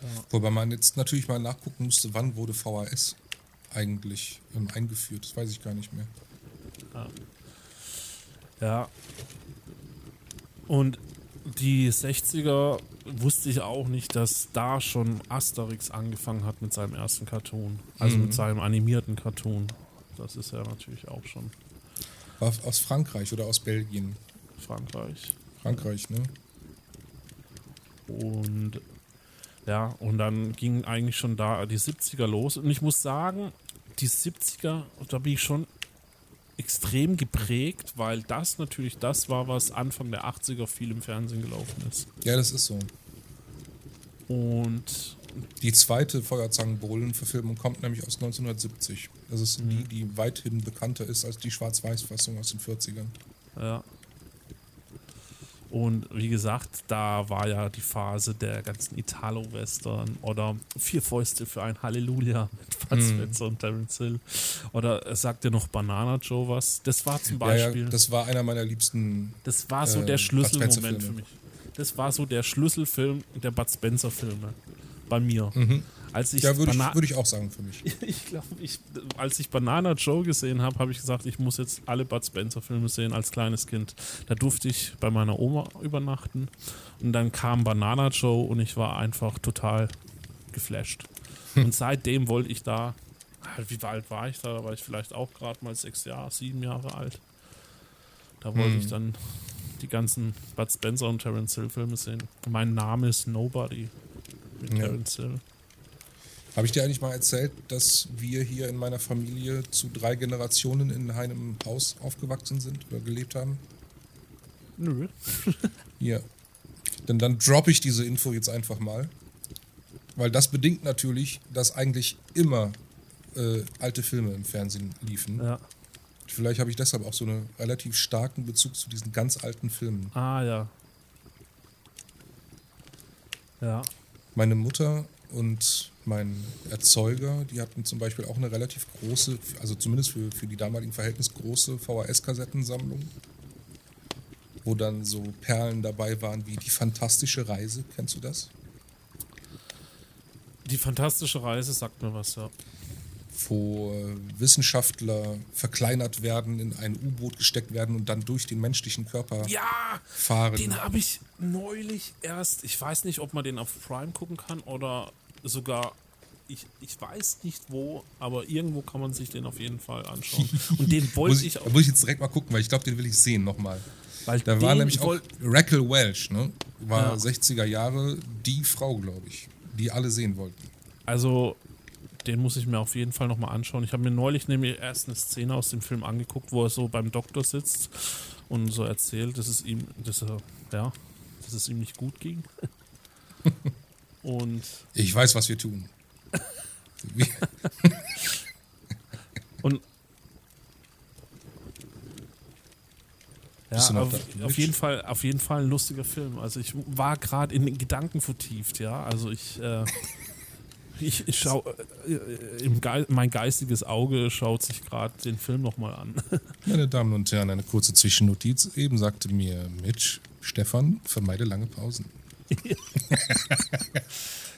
Ja. Wobei man jetzt natürlich mal nachgucken musste, wann wurde VHS eigentlich ähm, eingeführt. Das weiß ich gar nicht mehr. Ja. Und die 60er wusste ich auch nicht, dass da schon Asterix angefangen hat mit seinem ersten Cartoon. Also Mhm. mit seinem animierten Cartoon. Das ist ja natürlich auch schon War aus Frankreich oder aus Belgien? Frankreich. Frankreich, ne? Und ja, und dann ging eigentlich schon da die 70er los. Und ich muss sagen, die 70er, da bin ich schon extrem geprägt, weil das natürlich das war, was Anfang der 80er viel im Fernsehen gelaufen ist. Ja, das ist so. Und Die zweite Feuerzangenbowlen-Verfilmung kommt nämlich aus 1970. Das ist die, die weithin bekannter ist als die Schwarz-Weiß-Fassung aus den 40ern. ja. Und wie gesagt, da war ja die Phase der ganzen Italo-Western oder Vier Fäuste für ein Halleluja <laughs> mit Bud Spencer und Terence Hill. Oder sagt ihr noch Banana Joe was? Das war zum Ja, Beispiel. ja, das war einer meiner liebsten. Das war so äh, der Bud Schlüsselmoment für mich. Das war so der Schlüsselfilm der Bud Spencer-Filme bei mir. Mhm. Als ich Ja, würde ich, würd ich auch sagen für mich. <laughs> ich glaube, ich, als ich Banana Joe gesehen habe, habe ich gesagt, ich muss jetzt alle Bud Spencer-Filme sehen als kleines Kind. Da durfte ich bei meiner Oma übernachten und dann kam Banana Joe und ich war einfach total geflasht. Und seitdem wollte ich da, ah, wie alt war ich da? Da war ich vielleicht auch gerade mal sechs Jahre, sieben Jahre alt. Da wollte Hm. ich dann die ganzen Bud Spencer und Terence Hill Filme sehen. Mein Name ist Nobody mit Ja. Terence Hill. Habe ich dir eigentlich mal erzählt, dass wir hier in meiner Familie zu drei Generationen in einem Haus aufgewachsen sind oder gelebt haben? Nö. <laughs> Ja. Denn dann droppe ich diese Info jetzt einfach mal. Weil das bedingt natürlich, dass eigentlich immer äh, alte Filme im Fernsehen liefen. Ja. Vielleicht habe ich deshalb auch so einen relativ starken Bezug zu diesen ganz alten Filmen. Ah, ja. Ja. Meine Mutter und mein Erzeuger, die hatten zum Beispiel auch eine relativ große, also zumindest für, für die damaligen Verhältnisse große VHS-Kassettensammlung, wo dann so Perlen dabei waren wie Die fantastische Reise. Kennst du das? Die fantastische Reise sagt mir was, ja. Wo äh, Wissenschaftler verkleinert werden, in ein U-Boot gesteckt werden und dann durch den menschlichen Körper Ja, fahren. den habe ich neulich erst, ich weiß nicht, ob man den auf Prime gucken kann oder sogar, ich, ich weiß nicht wo, aber irgendwo kann man sich den auf jeden Fall anschauen. Und den <laughs> wollte ich, ich da auch, muss ich jetzt direkt mal gucken, weil ich glaube, den will ich sehen nochmal. weil Da war nämlich auch Raquel Welch, ne? War Ja. 60er Jahre die Frau, glaube ich, die alle sehen wollten. Also, den muss ich mir auf jeden Fall nochmal anschauen. Ich habe mir neulich nämlich erst eine Szene aus dem Film angeguckt, wo er so beim Doktor sitzt und so erzählt, dass es ihm, dass er, ja, dass es ihm nicht gut ging. <laughs> und, Ich weiß, was wir tun. <laughs> Und ja, auf, auf jeden Fall, auf jeden Fall ein lustiger Film. Also ich war gerade in den Gedanken vertieft, ja. Also ich, äh, <laughs> ich, ich schau, äh, äh, im Ge mein geistiges Auge schaut sich gerade den Film nochmal an. <laughs> Meine Damen und Herren, eine kurze Zwischennotiz. Eben sagte mir Mitch, Stefan, vermeide lange Pausen. <laughs>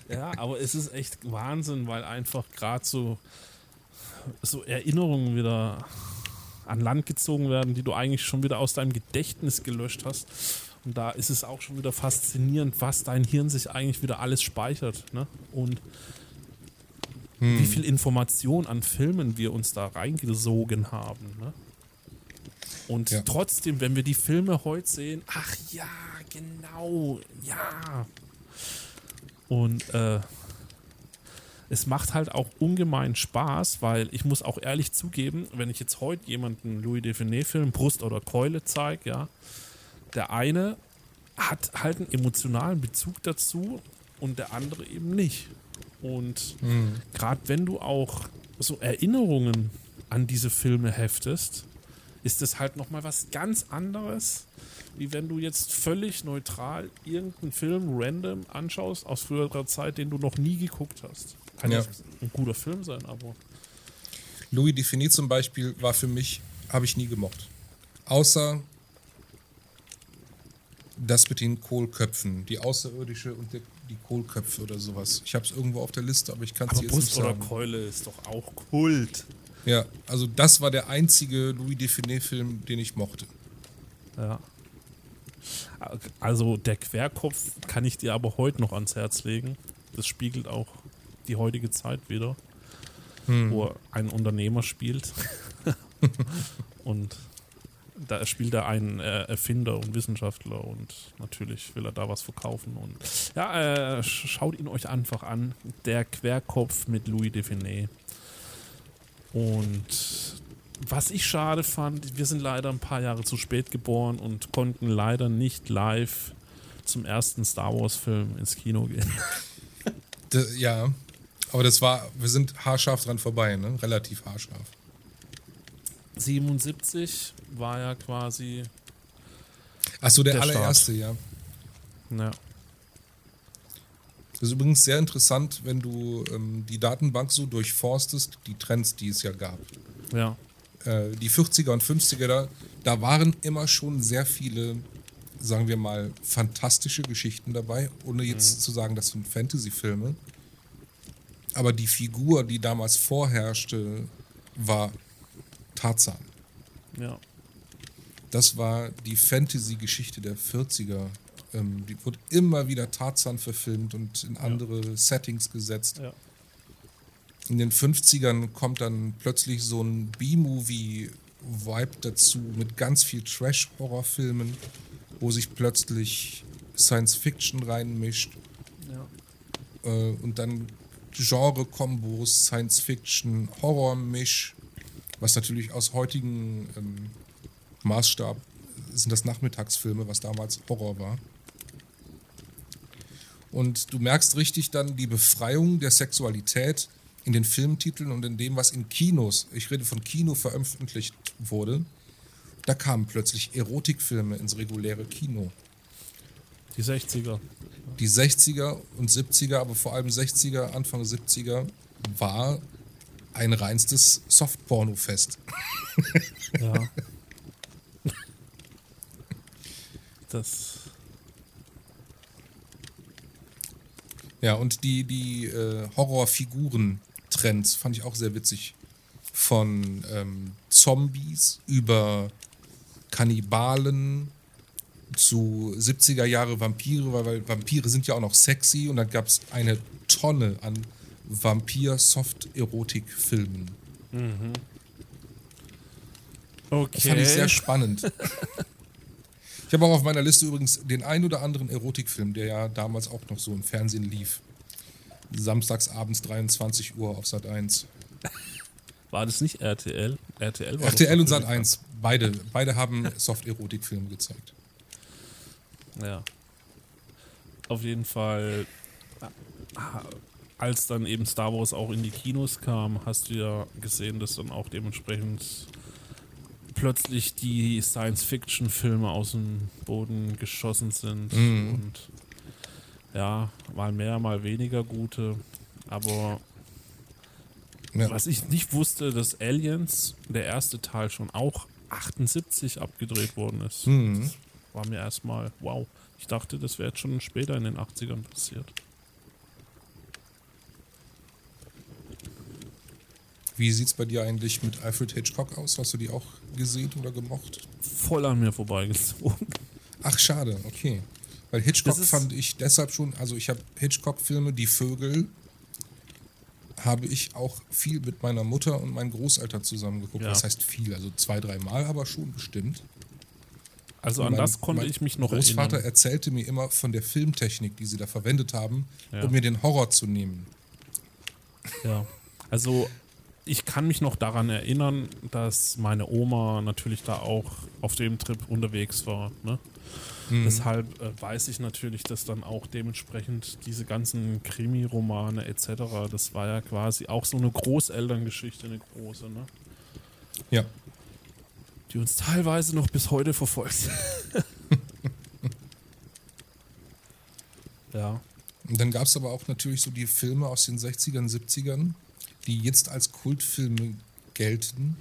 Ja, aber es ist echt Wahnsinn, weil einfach gerade so, so Erinnerungen wieder an Land gezogen werden, die du eigentlich schon wieder aus deinem Gedächtnis gelöscht hast. Und da ist es auch schon wieder faszinierend, was dein Hirn sich eigentlich wieder alles speichert. Ne? Und wie viel Information an Filmen wir uns da reingesogen haben. Ne? Und Ja. trotzdem, wenn wir die Filme heute sehen, ach ja, genau, ja. Und äh, es macht halt auch ungemein Spaß, weil ich muss auch ehrlich zugeben, wenn ich jetzt heute jemanden Louis Define-Film Brust oder Keule zeige, ja, der eine hat halt einen emotionalen Bezug dazu und der andere eben nicht. Und gerade wenn du auch so Erinnerungen an diese Filme heftest, ist es halt nochmal was ganz anderes, wie wenn du jetzt völlig neutral irgendeinen Film random anschaust aus früherer Zeit, den du noch nie geguckt hast. Kann ja, ein guter Film sein, aber Louis Defini zum Beispiel war für mich, habe ich nie gemocht. Außer das mit den Kohlköpfen, die Außerirdische und der, die Kohlköpfe oder sowas. Ich habe es irgendwo auf der Liste, aber ich kann es jetzt nicht Brust oder sagen. Keule ist doch auch Kult. Ja, also das war der einzige Louis Define-Film, den ich mochte. Ja. Also der Querkopf kann ich dir aber heute noch ans Herz legen. Das spiegelt auch die heutige Zeit wieder, wo ein Unternehmer spielt. <laughs> und da spielt er einen äh, Erfinder und Wissenschaftler und natürlich will er da was verkaufen. Und ja, äh, sch- schaut ihn euch einfach an. Der Querkopf mit Louis Define. Und was ich schade fand, wir sind leider ein paar Jahre zu spät geboren und konnten leider nicht live zum ersten Star Wars-Film ins Kino gehen. <laughs> D ja, aber das war, wir sind haarscharf dran vorbei, ne? Relativ haarscharf. 77 war ja quasi. Achso, der, Der Start. allererste, ja. Ja. Das ist übrigens sehr interessant, wenn du ähm, die Datenbank so durchforstest, die Trends, die es ja gab. Ja. Äh, die 40er und 50er, da, da waren immer schon sehr viele, sagen wir mal, fantastische Geschichten dabei, ohne jetzt zu sagen, das sind Fantasy-Filme. Aber die Figur, die damals vorherrschte, war Tarzan. Ja. Das war die Fantasy-Geschichte der 40er. Ähm, die wurde immer wieder Tarzan verfilmt und in andere Settings gesetzt. Ja. In den 50ern kommt dann plötzlich so ein B-Movie-Vibe dazu mit ganz viel Trash-Horrorfilmen, wo sich plötzlich Science-Fiction reinmischt ja. äh, und dann Genre-Kombos, Science-Fiction, Horror-Misch, was natürlich aus heutigen ähm, Maßstab sind das Nachmittagsfilme, was damals Horror war. Und du merkst richtig dann die Befreiung der Sexualität in den Filmtiteln und in dem, was in Kinos, ich rede von Kino, veröffentlicht wurde. Da kamen plötzlich Erotikfilme ins reguläre Kino. Die 60er. Die 60er und 70er, aber vor allem 60er, Anfang 70er, war ein reinstes Softporno-Fest. <laughs> Ja. das. Ja, und die, die äh, Horrorfiguren-Trends fand ich auch sehr witzig. Von ähm, Zombies über Kannibalen zu 70er Jahre Vampire, weil, weil Vampire sind ja auch noch sexy und dann gab es eine Tonne an Vampir-Soft-Erotik-Filmen. Okay. Das fand ich sehr spannend. <laughs> ich habe auch auf meiner Liste übrigens den ein oder anderen Erotikfilm, der ja damals auch noch so im Fernsehen lief. Samstags abends 23 Uhr auf Sat 1. War das nicht RTL? RTL, war RTL und Sat natürlich- 1, beide, beide haben Soft-Erotik-Filme gezeigt. Ja. Auf jeden Fall, ah, als dann eben Star Wars auch in die Kinos kam, hast du ja gesehen, dass dann auch dementsprechend plötzlich die Science-Fiction-Filme aus dem Boden geschossen sind. Mhm. Und ja, mal mehr, mal weniger gute. Aber Ja. was ich nicht wusste, dass Aliens, der erste Teil, schon auch 78 abgedreht worden ist. Mhm. Das war mir erstmal, wow. Ich dachte, das wäre jetzt schon später in den 80ern passiert. Wie sieht es bei dir eigentlich mit Alfred Hitchcock aus? Hast du die auch gesehen oder gemocht? Voll an mir vorbeigezogen. Ach, schade, okay. Weil Hitchcock fand ich deshalb schon, also ich habe Hitchcock-Filme, Die Vögel, habe ich auch viel mit meiner Mutter und meinen Großeltern zusammen geguckt. Ja. Das heißt viel, also zwei, dreimal, aber schon bestimmt. Also an mein- das konnte ich mich noch Großvater erinnern. erzählte mir immer von der Filmtechnik, die sie da verwendet haben, Ja. um mir den Horror zu nehmen. Ja. Also ich kann mich noch daran erinnern, dass meine Oma natürlich da auch auf dem Trip unterwegs war. Ne? Mhm. Deshalb äh, weiß ich natürlich, dass dann auch dementsprechend diese ganzen Krimi-Romane etc., das war ja quasi auch so eine Großelterngeschichte, eine große, ne? Ja. die uns teilweise noch bis heute verfolgt. <laughs> ja. Und dann gab es aber auch natürlich so die Filme aus den 60ern, 70ern, die jetzt als Kultfilme gelten,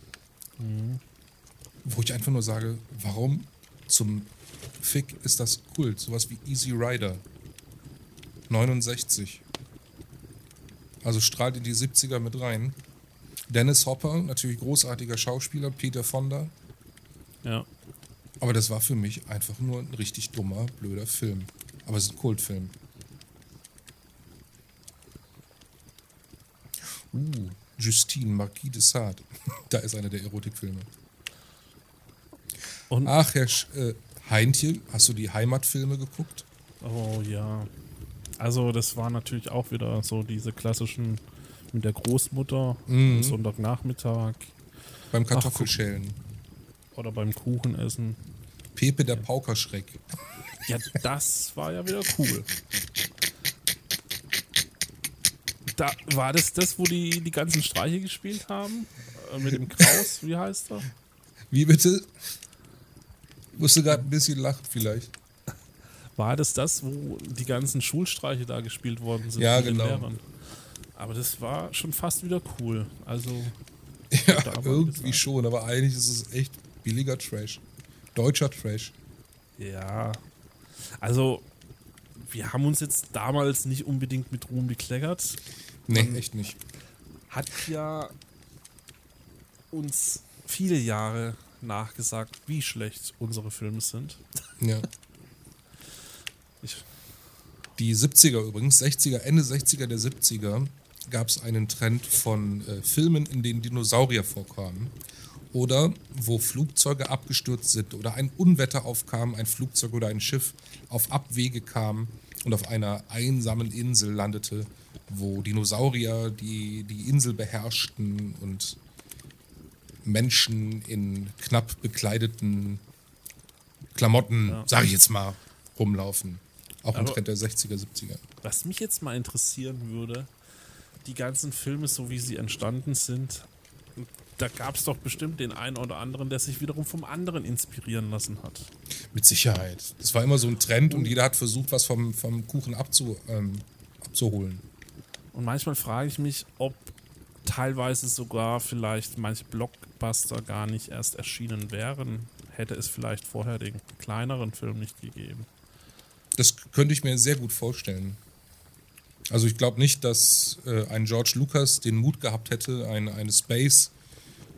wo ich einfach nur sage, warum zum Fick ist das Kult? Sowas wie Easy Rider 69. Also strahlt in die 70er mit rein. Dennis Hopper, natürlich großartiger Schauspieler, Peter Fonda. Ja. Aber das war für mich einfach nur ein richtig dummer, blöder Film. Aber es ist ein Kultfilm. Justine, Marquis de Sade. <laughs> da ist einer der Erotikfilme. Und Ach, Herr Sch äh, Heintje, hast du die Heimatfilme geguckt? Oh ja. Also das war natürlich auch wieder so diese klassischen mit der Großmutter Mhm. am Sonntagnachmittag Beim Kartoffelschälen. oder beim Kuchenessen. Pepe der Paukerschreck. Ja, das war ja wieder cool. <laughs> Da war das das, wo die die ganzen Streiche gespielt haben äh, mit dem Kraus, wie heißt er? Wie bitte? Musste gerade ein bisschen lachen vielleicht. War das das, wo die ganzen Schulstreiche da gespielt worden sind? Ja, mit den genau. Aber das war schon fast wieder cool. Also Ja, irgendwie gesagt. schon, aber eigentlich ist es echt billiger Trash. Deutscher Trash. Ja, also wir haben uns jetzt damals nicht unbedingt mit Ruhm bekleckert. Nee, echt nicht. Hat ja uns viele Jahre nachgesagt, wie schlecht unsere Filme sind. Ja. Ich, Die 70er übrigens, 60er, Ende 60er der 70er gab es einen Trend von äh, Filmen, in denen Dinosaurier vorkamen. Oder wo Flugzeuge abgestürzt sind oder ein Unwetter aufkam, ein Flugzeug oder ein Schiff auf Abwege kam und auf einer einsamen Insel landete, wo Dinosaurier die, die Insel beherrschten und Menschen in knapp bekleideten Klamotten, Ja. sag ich jetzt mal, rumlaufen. Auch ein Trend der 60er, 70er. was mich jetzt mal interessieren würde, die ganzen Filme, so wie sie entstanden sind, da gab es doch bestimmt den einen oder anderen, der sich wiederum vom anderen inspirieren lassen hat. Mit Sicherheit. Das war immer so ein Trend und jeder hat versucht, was vom, vom Kuchen abzu, ähm, abzuholen. Und manchmal frage ich mich, ob teilweise sogar vielleicht manche Blockbuster gar nicht erst erschienen wären, hätte es vielleicht vorher den kleineren Film nicht gegeben. Das könnte ich mir sehr gut vorstellen. Also ich glaube nicht, dass äh, ein George Lucas den Mut gehabt hätte, eine, eine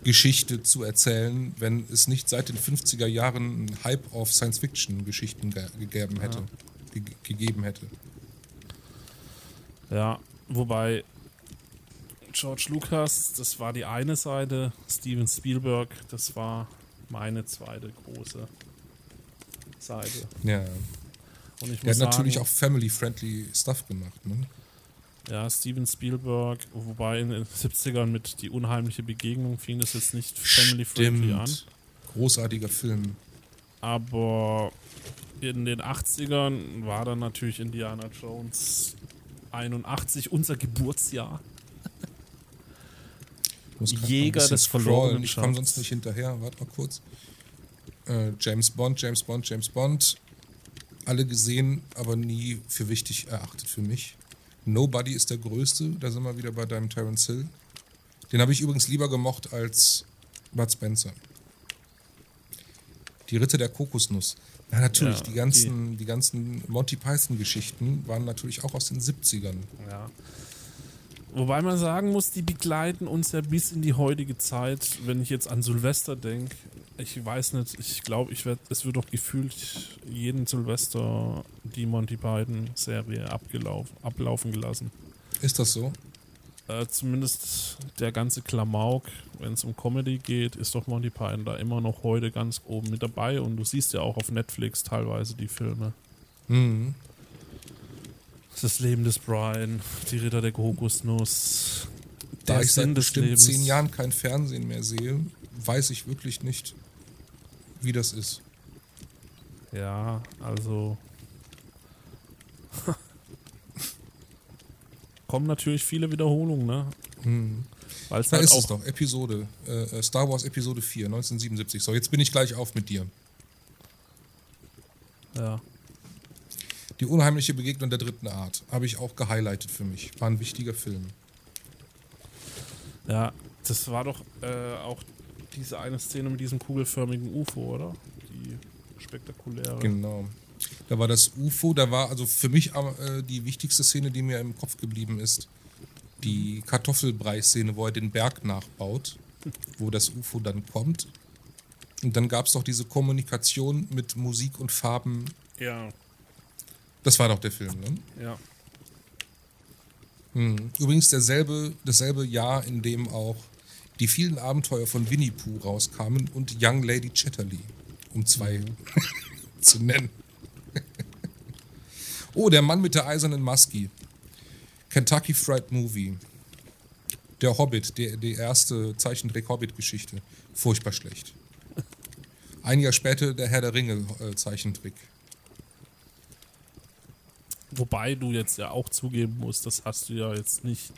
Space-Geschichte zu erzählen, wenn es nicht seit den 50er Jahren einen Hype auf Science-Fiction-Geschichten ge gegeben hätte. Ge gegeben hätte. Ja, wobei George Lucas, das war die eine Seite, Steven Spielberg, das war meine zweite große Seite. Ja. Und ich Der muss hat natürlich sagen, auch family-friendly Stuff gemacht. Ne? Ja, Steven Spielberg, wobei in den <laughs> 70ern mit Die unheimliche Begegnung fing das jetzt nicht family-friendly an. Großartiger Film. Aber in den 80ern war dann natürlich Indiana Jones 81 unser Geburtsjahr. Jäger des verlorenen. Ich komme sonst nicht hinterher. Warte mal kurz. Äh, James Bond, James Bond, James Bond. Alle gesehen, aber nie für wichtig erachtet für mich. Nobody ist der größte. Da sind wir wieder bei deinem Terence Hill. Den habe ich übrigens lieber gemocht als Bud Spencer. Die Ritter der Kokosnuss. Ja, natürlich, Ja, die ganzen, die ganzen Monty Python-Geschichten waren natürlich auch aus den 70ern. Ja. Wobei man sagen muss, die begleiten uns ja bis in die heutige Zeit. Wenn ich jetzt an Silvester denke, ich weiß nicht, ich glaube, ich werd, es wird doch gefühlt jeden Silvester die Monty Python-Serie abgelaufen, ablaufen gelassen. Ist das so? Äh, zumindest der ganze Klamauk, wenn es um Comedy geht, ist doch Monty Python da immer noch heute ganz oben mit dabei. Und du siehst ja auch auf Netflix teilweise die Filme. Mhm. Das Leben des Brian, die Ritter der Kokosnuss. Da ich seit bestimmt Lebens. zehn Jahren kein Fernsehen mehr sehe, weiß ich wirklich nicht, wie das ist. Ja, also. <laughs> Kommen natürlich viele Wiederholungen, ne? Weil es Da halt ist auch. es doch, Episode, äh, Star Wars Episode 4, 1977. So, jetzt bin ich gleich auf mit dir. Ja. Die unheimliche Begegnung der dritten Art habe ich auch gehighlightet für mich. War ein wichtiger Film. ja, das war doch äh, auch diese eine Szene mit diesem kugelförmigen UFO, oder? Die spektakuläre. Genau. Da war das UFO, da war also für mich äh, die wichtigste Szene, die mir im Kopf geblieben ist, die Kartoffelbrei-Szene, wo er den Berg nachbaut, wo das UFO dann kommt. Und dann gab es doch diese Kommunikation mit Musik und Farben. Ja, Das war doch der Film, ne? ja. Mhm. Übrigens derselbe, dasselbe Jahr, in dem auch die vielen Abenteuer von Winnie Pooh rauskamen und Young Lady Chatterley, um zwei <laughs> zu nennen. <laughs> oh, der Mann mit der eisernen Maske. Kentucky Fried Movie. Der Hobbit, der, die erste Zeichentrick-Hobbit-Geschichte. Furchtbar schlecht. Ein Jahr später der Herr der Ringe-Zeichentrick. Wobei du jetzt ja auch zugeben musst, das hast du ja jetzt nicht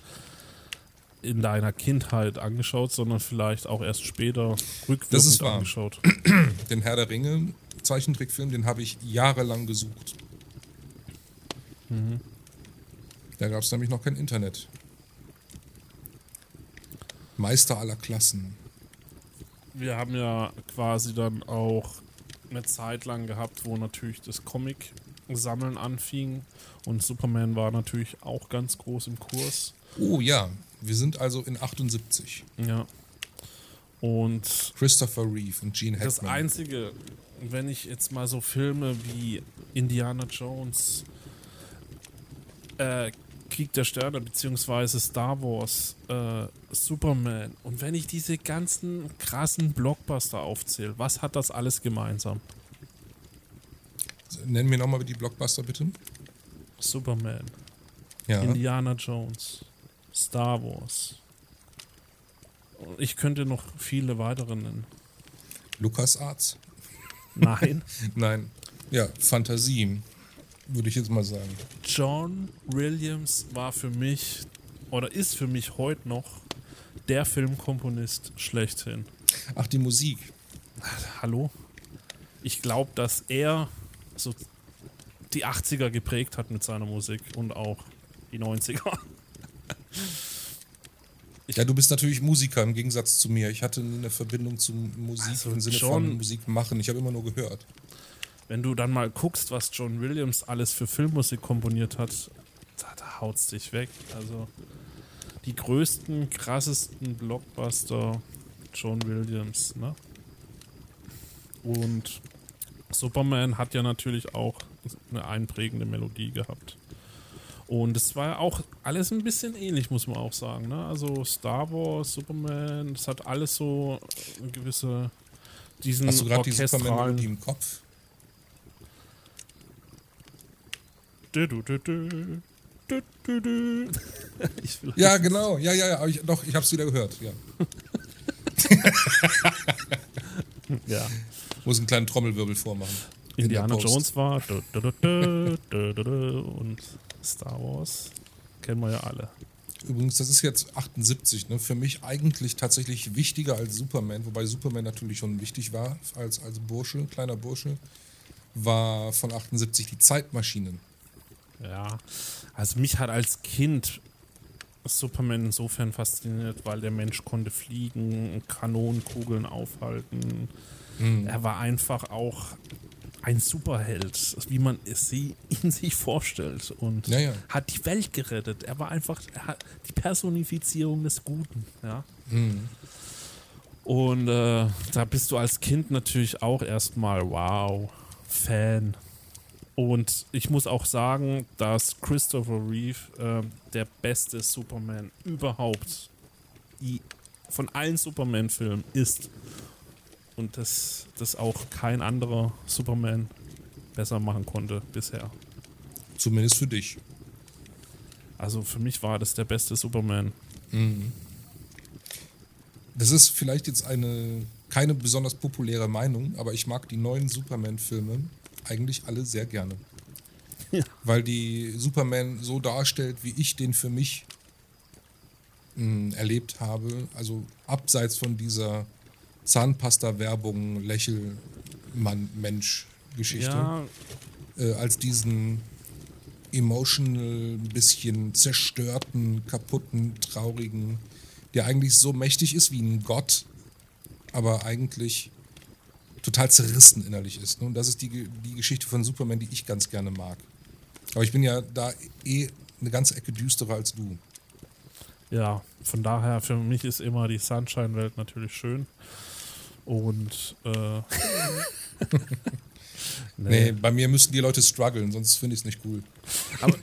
in deiner Kindheit angeschaut, sondern vielleicht auch erst später rückwirkend Das ist wahr. angeschaut. <clears throat> Den Herr der Ringe Zeichentrickfilm, den habe ich jahrelang gesucht. Da gab es nämlich noch kein Internet. Meister aller Klassen. Wir haben ja quasi dann auch eine Zeit lang gehabt, wo natürlich das Comic Sammeln anfing. Und Superman war natürlich auch ganz groß im Kurs. Oh ja, wir sind also in 78. Ja. Und Christopher Reeve und Gene Hackman. das Einzige, wenn ich jetzt mal so Filme wie Indiana Jones, äh, Krieg der Sterne beziehungsweise Star Wars, äh, Superman und wenn ich diese ganzen krassen Blockbuster aufzähle, was hat das alles gemeinsam? Nennen wir nochmal die Blockbuster bitte. Superman, Ja. Indiana Jones, Star Wars. Ich könnte noch viele weitere nennen. Lukas Arts. Nein, <laughs> Nein. Ja, Fantasie, würde ich jetzt mal sagen. John Williams war für mich oder ist für mich heute noch der Filmkomponist schlechthin. Ach, die Musik. Hallo? Ich glaube, dass er so die 80er geprägt hat mit seiner Musik und auch die 90er. Ja, du bist natürlich Musiker im Gegensatz zu mir. Ich hatte nie eine Verbindung zu Musik Also im Sinne John- von Musik machen. Ich habe immer nur gehört. Wenn du dann mal guckst, was John Williams alles für Filmmusik komponiert hat, da, da haut's dich weg. Also die größten, krassesten Blockbuster John Williams, ne? Und Superman hat ja natürlich auch eine einprägende Melodie gehabt. Und es war auch alles ein bisschen ähnlich, muss man auch sagen. Ne? Also Star Wars, Superman, das hat alles so eine gewisse diesen Hast du gerade die Superman-Melodie im Kopf? Du, du, du, du. Du, du, du. Ja, genau. Ja, ja, ja. Ich, doch, ich habe es wieder gehört. Ja. ja. Muss einen kleinen Trommelwirbel vormachen. In Indiana Post. Jones war du, du, du, du, du, du, du, und Star Wars kennen wir ja alle. Übrigens, das ist jetzt 78, ne? Für mich eigentlich tatsächlich wichtiger als Superman, wobei Superman natürlich schon wichtig war als, als Bursche, kleiner Bursche, war von 78 die Zeitmaschinen. Ja, also mich hat als Kind Superman insofern fasziniert, weil der Mensch konnte fliegen, Kanonenkugeln aufhalten. Er war einfach auch ein Superheld, wie man es sie ihn sich vorstellt und Ja, ja. hat die Welt gerettet. Er war einfach er die Personifizierung des Guten, ja. Und äh, da bist du als Kind natürlich auch erstmal wow, Fan. Und ich muss auch sagen, dass Christopher Reeve äh, der beste Superman überhaupt von allen Superman-Filmen ist. Und dass das auch kein anderer Superman besser machen konnte bisher. Zumindest für dich. Also für mich war das der beste Superman. Das ist vielleicht jetzt eine keine besonders populäre Meinung, aber ich mag die neuen Superman-Filme eigentlich alle sehr gerne. <laughs> Ja. Weil die Superman so darstellt, wie ich den für mich mh, erlebt habe. Also abseits von dieser Zahnpasta-Werbung, Lächelmann-Mensch-Geschichte. Ja, äh, als diesen emotional, ein bisschen zerstörten, kaputten, traurigen, der eigentlich so mächtig ist wie ein Gott, aber eigentlich total zerrissen innerlich ist. Ne? Und das ist die, die Geschichte von Superman, die ich ganz gerne mag. Aber ich bin ja da eh eine ganze Ecke düsterer als du. ja, von daher für mich ist immer die Sunshine-Welt natürlich schön. Und äh, <laughs> Nee, bei mir müssten die Leute strugglen, sonst finde ich es nicht cool. Aber,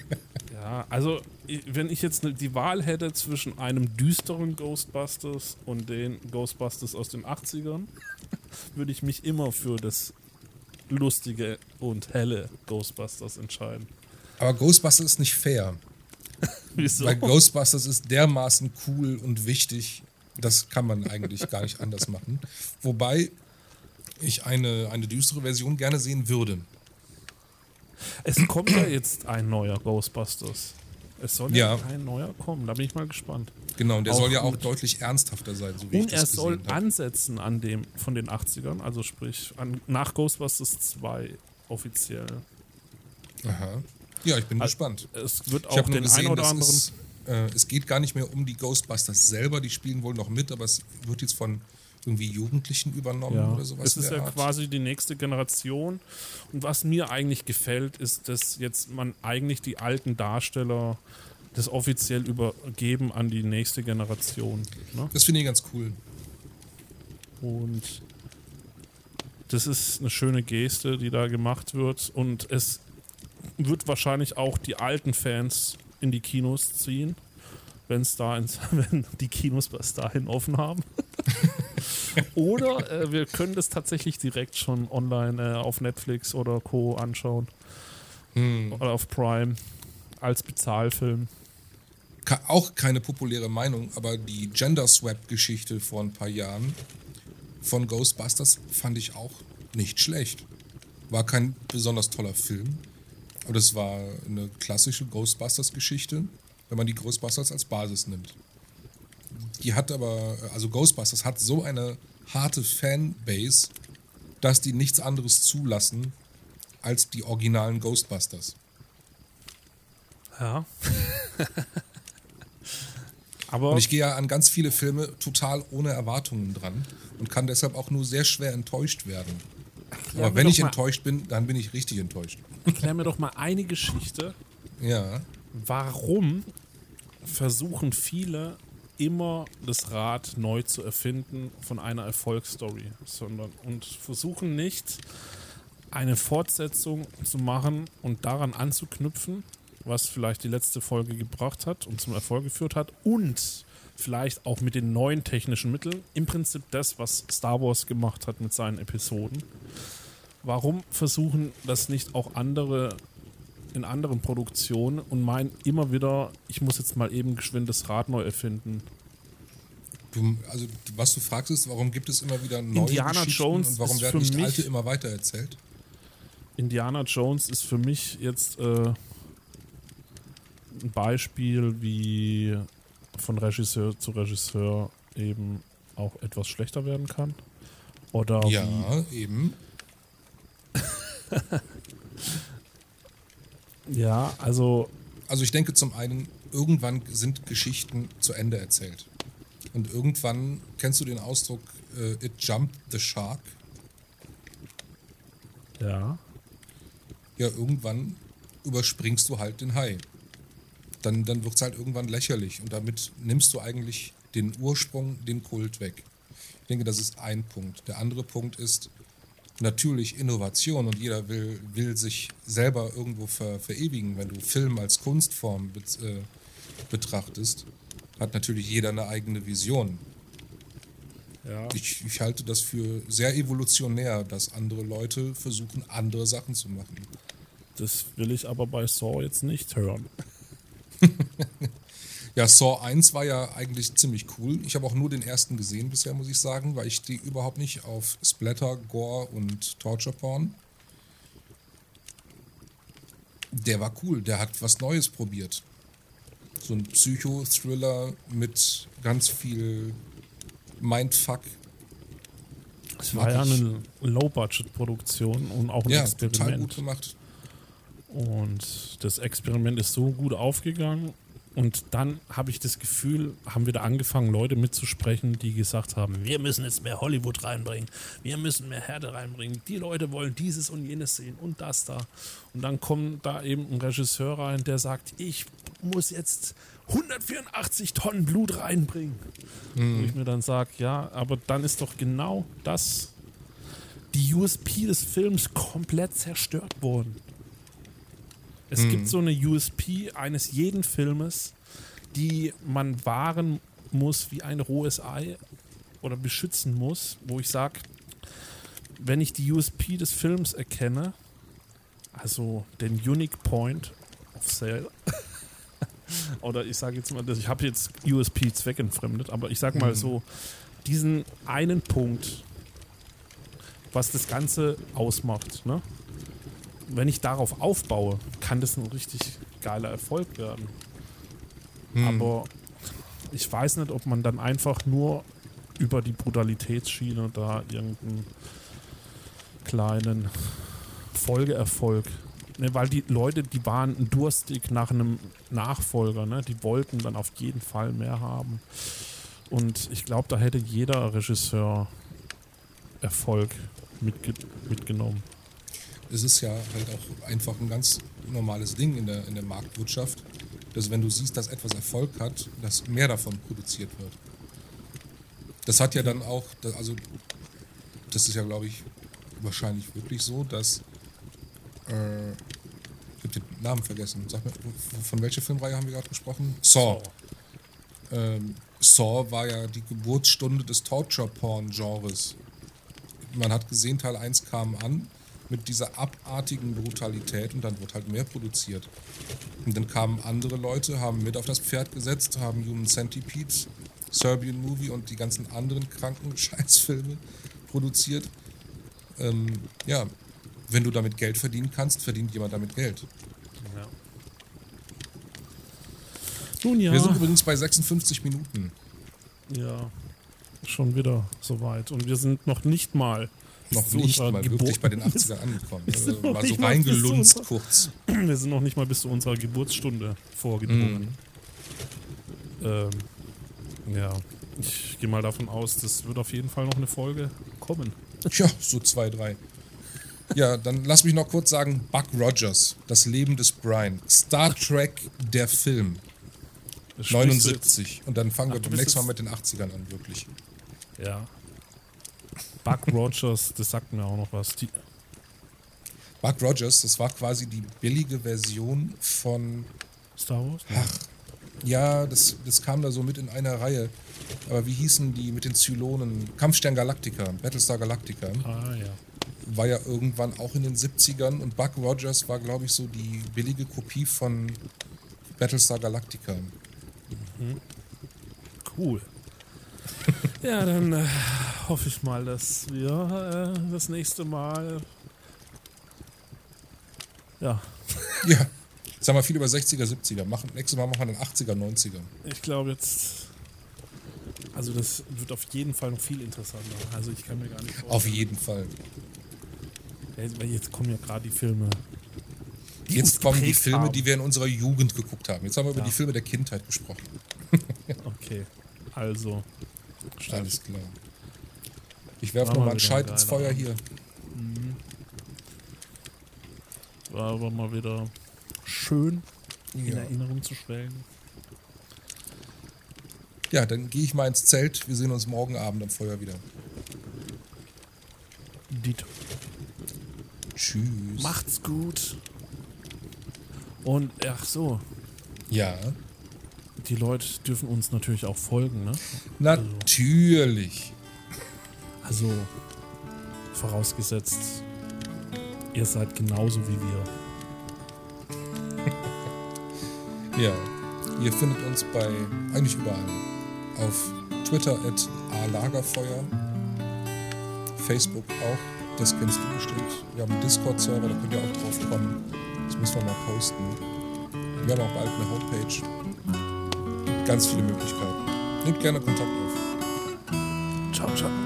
<laughs> ja, also wenn ich jetzt ne- die Wahl hätte zwischen einem düsteren Ghostbusters und den Ghostbusters aus den 80ern, würde ich mich immer für das lustige und helle Ghostbusters entscheiden. Aber Ghostbusters ist nicht fair. <laughs> Wieso? Weil Ghostbusters ist dermaßen cool und wichtig, das kann man eigentlich gar nicht anders machen. Wobei ich eine, eine düstere Version gerne sehen würde. Es kommt ja jetzt ein neuer Ghostbusters. Es soll ja, ein neuer kommen, da bin ich mal gespannt. Genau, und der Auch soll ja auch deutlich ernsthafter sein, so wie Und ich er soll habe. ansetzen an dem von den 80ern, also sprich an, nach Ghostbusters 2 offiziell. Aha. Ja, ich bin Also, gespannt. Es wird auch den ein gesehen, oder anderen. ist, äh, es geht gar nicht mehr um die Ghostbusters selber, die spielen wohl noch mit, aber es wird jetzt von irgendwie Jugendlichen übernommen Ja, oder sowas. es ist ja Art. quasi die nächste Generation. Und was mir eigentlich gefällt, ist, dass jetzt man eigentlich die alten Darsteller das offiziell übergeben an die nächste Generation. Ne? Das finde ich ganz cool. Und das ist eine schöne Geste, die da gemacht wird. Und es wird wahrscheinlich auch die alten Fans in die Kinos ziehen, wenn da ins, <laughs> wenn die Kinos bis dahin offen haben. <laughs> oder äh, wir können das tatsächlich direkt schon online äh, auf Netflix oder Co. anschauen. Hm. Oder auf Prime als Bezahlfilm. Ka- Auch keine populäre Meinung, aber die Gender Swap-Geschichte vor ein paar Jahren von Ghostbusters fand ich auch nicht schlecht. War kein besonders toller Film, aber das war eine klassische Ghostbusters-Geschichte, wenn man die Ghostbusters als Basis nimmt. Die hat aber, also Ghostbusters hat so eine harte Fanbase, dass die nichts anderes zulassen als die originalen Ghostbusters. Ja. <laughs> Aber Und ich gehe ja an ganz viele Filme total ohne Erwartungen dran und kann deshalb auch nur sehr schwer enttäuscht werden. Aber wenn ich enttäuscht bin, dann bin ich richtig enttäuscht. erklär mir doch mal eine Geschichte, Ja. warum versuchen viele immer das Rad neu zu erfinden von einer Erfolgsstory, sondern und versuchen nicht eine Fortsetzung zu machen und daran anzuknüpfen, was vielleicht die letzte Folge gebracht hat und zum Erfolg geführt hat und vielleicht auch mit den neuen technischen Mitteln, im Prinzip das, was Star Wars gemacht hat mit seinen Episoden. Warum versuchen das nicht auch andere in anderen Produktionen und meinen immer wieder, ich muss jetzt mal eben geschwind das Rad neu erfinden. Also, was du fragst ist, warum gibt es immer wieder neue Indiana Geschichten Jones und warum werden nicht alte immer weiter erzählt? Indiana Jones ist für mich jetzt äh, ein Beispiel, wie von Regisseur zu Regisseur eben auch etwas schlechter werden kann. Oder wie, Ja, eben. <laughs> ja, also Also ich denke zum einen, irgendwann sind Geschichten zu Ende erzählt. Und irgendwann, kennst du den Ausdruck, äh, it jumped the shark? ja, ja, irgendwann überspringst du halt den Hai. Dann, dann wird es halt irgendwann lächerlich und damit nimmst du eigentlich den Ursprung, den Kult weg. Ich denke, das ist ein Punkt. Der andere Punkt ist natürlich Innovation und jeder will, will sich selber irgendwo ver, verewigen. Wenn du Film als Kunstform bet, äh, betrachtest, hat natürlich jeder eine eigene Vision. ja. Ich, ich halte das für sehr evolutionär, dass andere Leute versuchen, andere Sachen zu machen. Das will ich aber bei Saw jetzt nicht hören. Ja, Saw 1 war ja eigentlich ziemlich cool. Ich habe auch nur den ersten gesehen bisher, muss ich sagen, weil ich stehe überhaupt nicht auf Splatter, Gore und Torture Porn. Der war cool, der hat was Neues probiert. So ein Psycho-Thriller mit ganz viel Mindfuck. Es Mag war ja eine Low-Budget-Produktion und auch ein Ja, total gut Experiment. gemacht. Und das Experiment ist so gut aufgegangen. Und dann habe ich das Gefühl, haben wir da angefangen, Leute mitzusprechen, die gesagt haben, wir müssen jetzt mehr Hollywood reinbringen, wir müssen mehr Härte reinbringen, die Leute wollen dieses und jenes sehen und das da. Und dann kommt da eben ein Regisseur rein, der sagt, ich muss jetzt 184 Tonnen Blut reinbringen. Wo ich mir dann sage, ja, aber dann ist doch genau das, die USP des Films komplett zerstört worden. Es gibt so eine USP eines jeden Filmes, die man wahren muss wie ein rohes Ei oder beschützen muss, wo ich sage, wenn ich die USP des Films erkenne, also den Unique Point of Sale, <laughs> oder ich sage jetzt mal, ich habe jetzt USP zweckentfremdet, aber ich sage mal so, diesen einen Punkt, was das Ganze ausmacht, ne? Wenn ich darauf aufbaue, kann das ein richtig geiler Erfolg werden. Aber ich weiß nicht, ob man dann einfach nur über die Brutalitätsschiene da irgendeinen kleinen Folgeerfolg. Ne, weil die Leute, die waren durstig nach einem Nachfolger, ne? die wollten dann auf jeden Fall mehr haben. Und ich glaube, da hätte jeder Regisseur Erfolg mitge mitgenommen. Es ist ja halt auch einfach ein ganz normales Ding in der, in der Marktwirtschaft, dass wenn du siehst, dass etwas Erfolg hat, dass mehr davon produziert wird. Das hat ja dann auch, also das ist ja, glaube ich, wahrscheinlich wirklich so, dass äh, ich habe den Namen vergessen. Sag mir, von welcher Filmreihe haben wir gerade gesprochen? Saw. Ähm, Saw war ja die Geburtsstunde des Torture-Porn-Genres. Man hat gesehen, Teil 1 kam an mit dieser abartigen Brutalität und dann wird halt mehr produziert. Und dann kamen andere Leute, haben mit auf das Pferd gesetzt, haben Human Centipede, Serbian Movie und die ganzen anderen kranken <laughs> Scheißfilme produziert. Ähm, ja, wenn du damit Geld verdienen kannst, verdient jemand damit Geld. Ja. Nun ja. Wir sind übrigens bei 56 Minuten. Ja, schon wieder soweit. Und wir sind noch nicht mal noch nicht mal Geburt wirklich bei den 80ern angekommen. <laughs> Also mal so reingelunzt kurz. <clears throat> Wir sind noch nicht mal bis zu unserer Geburtsstunde vorgedrungen. Mm. Ähm, ja, ich gehe mal davon aus, das wird auf jeden Fall noch eine Folge kommen. Ja, so zwei, drei. Ja, dann lass mich noch kurz sagen: Buck Rogers, das Leben des Brian. Star Trek, der Film. 79. Und dann fangen Ach, wir beim nächsten Mal mit den 80ern an, wirklich. Ja. Buck Rogers, das sagt mir auch noch was. Die Buck Rogers, das war quasi die billige Version von Star Wars? Ach, ja, das, das kam da so mit in einer Reihe. Aber wie hießen die mit den Zylonen? Kampfstern Galactica, Battlestar Galactica. Ah, ja. War ja irgendwann auch in den 70ern und Buck Rogers war, glaube ich, so die billige Kopie von Battlestar Galactica. Mhm. Cool. <laughs> ja, dann äh, hoffe ich mal, dass wir äh, das nächste Mal. Ja. <laughs> Ja. Jetzt haben wir viel über 60er, 70er. Machen, nächstes Mal machen wir dann 80er, 90er. Ich glaube jetzt. Also das wird auf jeden Fall noch viel interessanter. Also ich kann mir gar nicht vorstellen. Auf jeden Fall. Weil jetzt kommen ja gerade die Filme. Die jetzt kommen die Filme, haben. die wir in unserer Jugend geguckt haben. Jetzt haben wir über ja. die Filme der Kindheit gesprochen. <laughs> okay, also. Alles klar. Ich werfe nochmal einen Scheit ins Feuer hier. Mhm. War aber mal wieder schön in ja. Erinnerung zu schwelgen. Ja, dann gehe ich mal ins Zelt. Wir sehen uns morgen Abend am Feuer wieder. Dito. Tschüss. Macht's gut. Und ach so. Ja. Die Leute dürfen uns natürlich auch folgen, ne? Natürlich. Also, also vorausgesetzt, ihr seid genauso wie wir. <laughs> Ja, ihr findet uns bei eigentlich überall. Auf Twitter at alagerfeuer, Facebook auch, das kennst du bestimmt. Wir haben einen Discord-Server, da könnt ihr auch drauf kommen. Das müssen wir mal posten. Wir haben auch bald eine Homepage. Ganz viele Möglichkeiten. Nehmt gerne Kontakt auf. Ciao, ciao.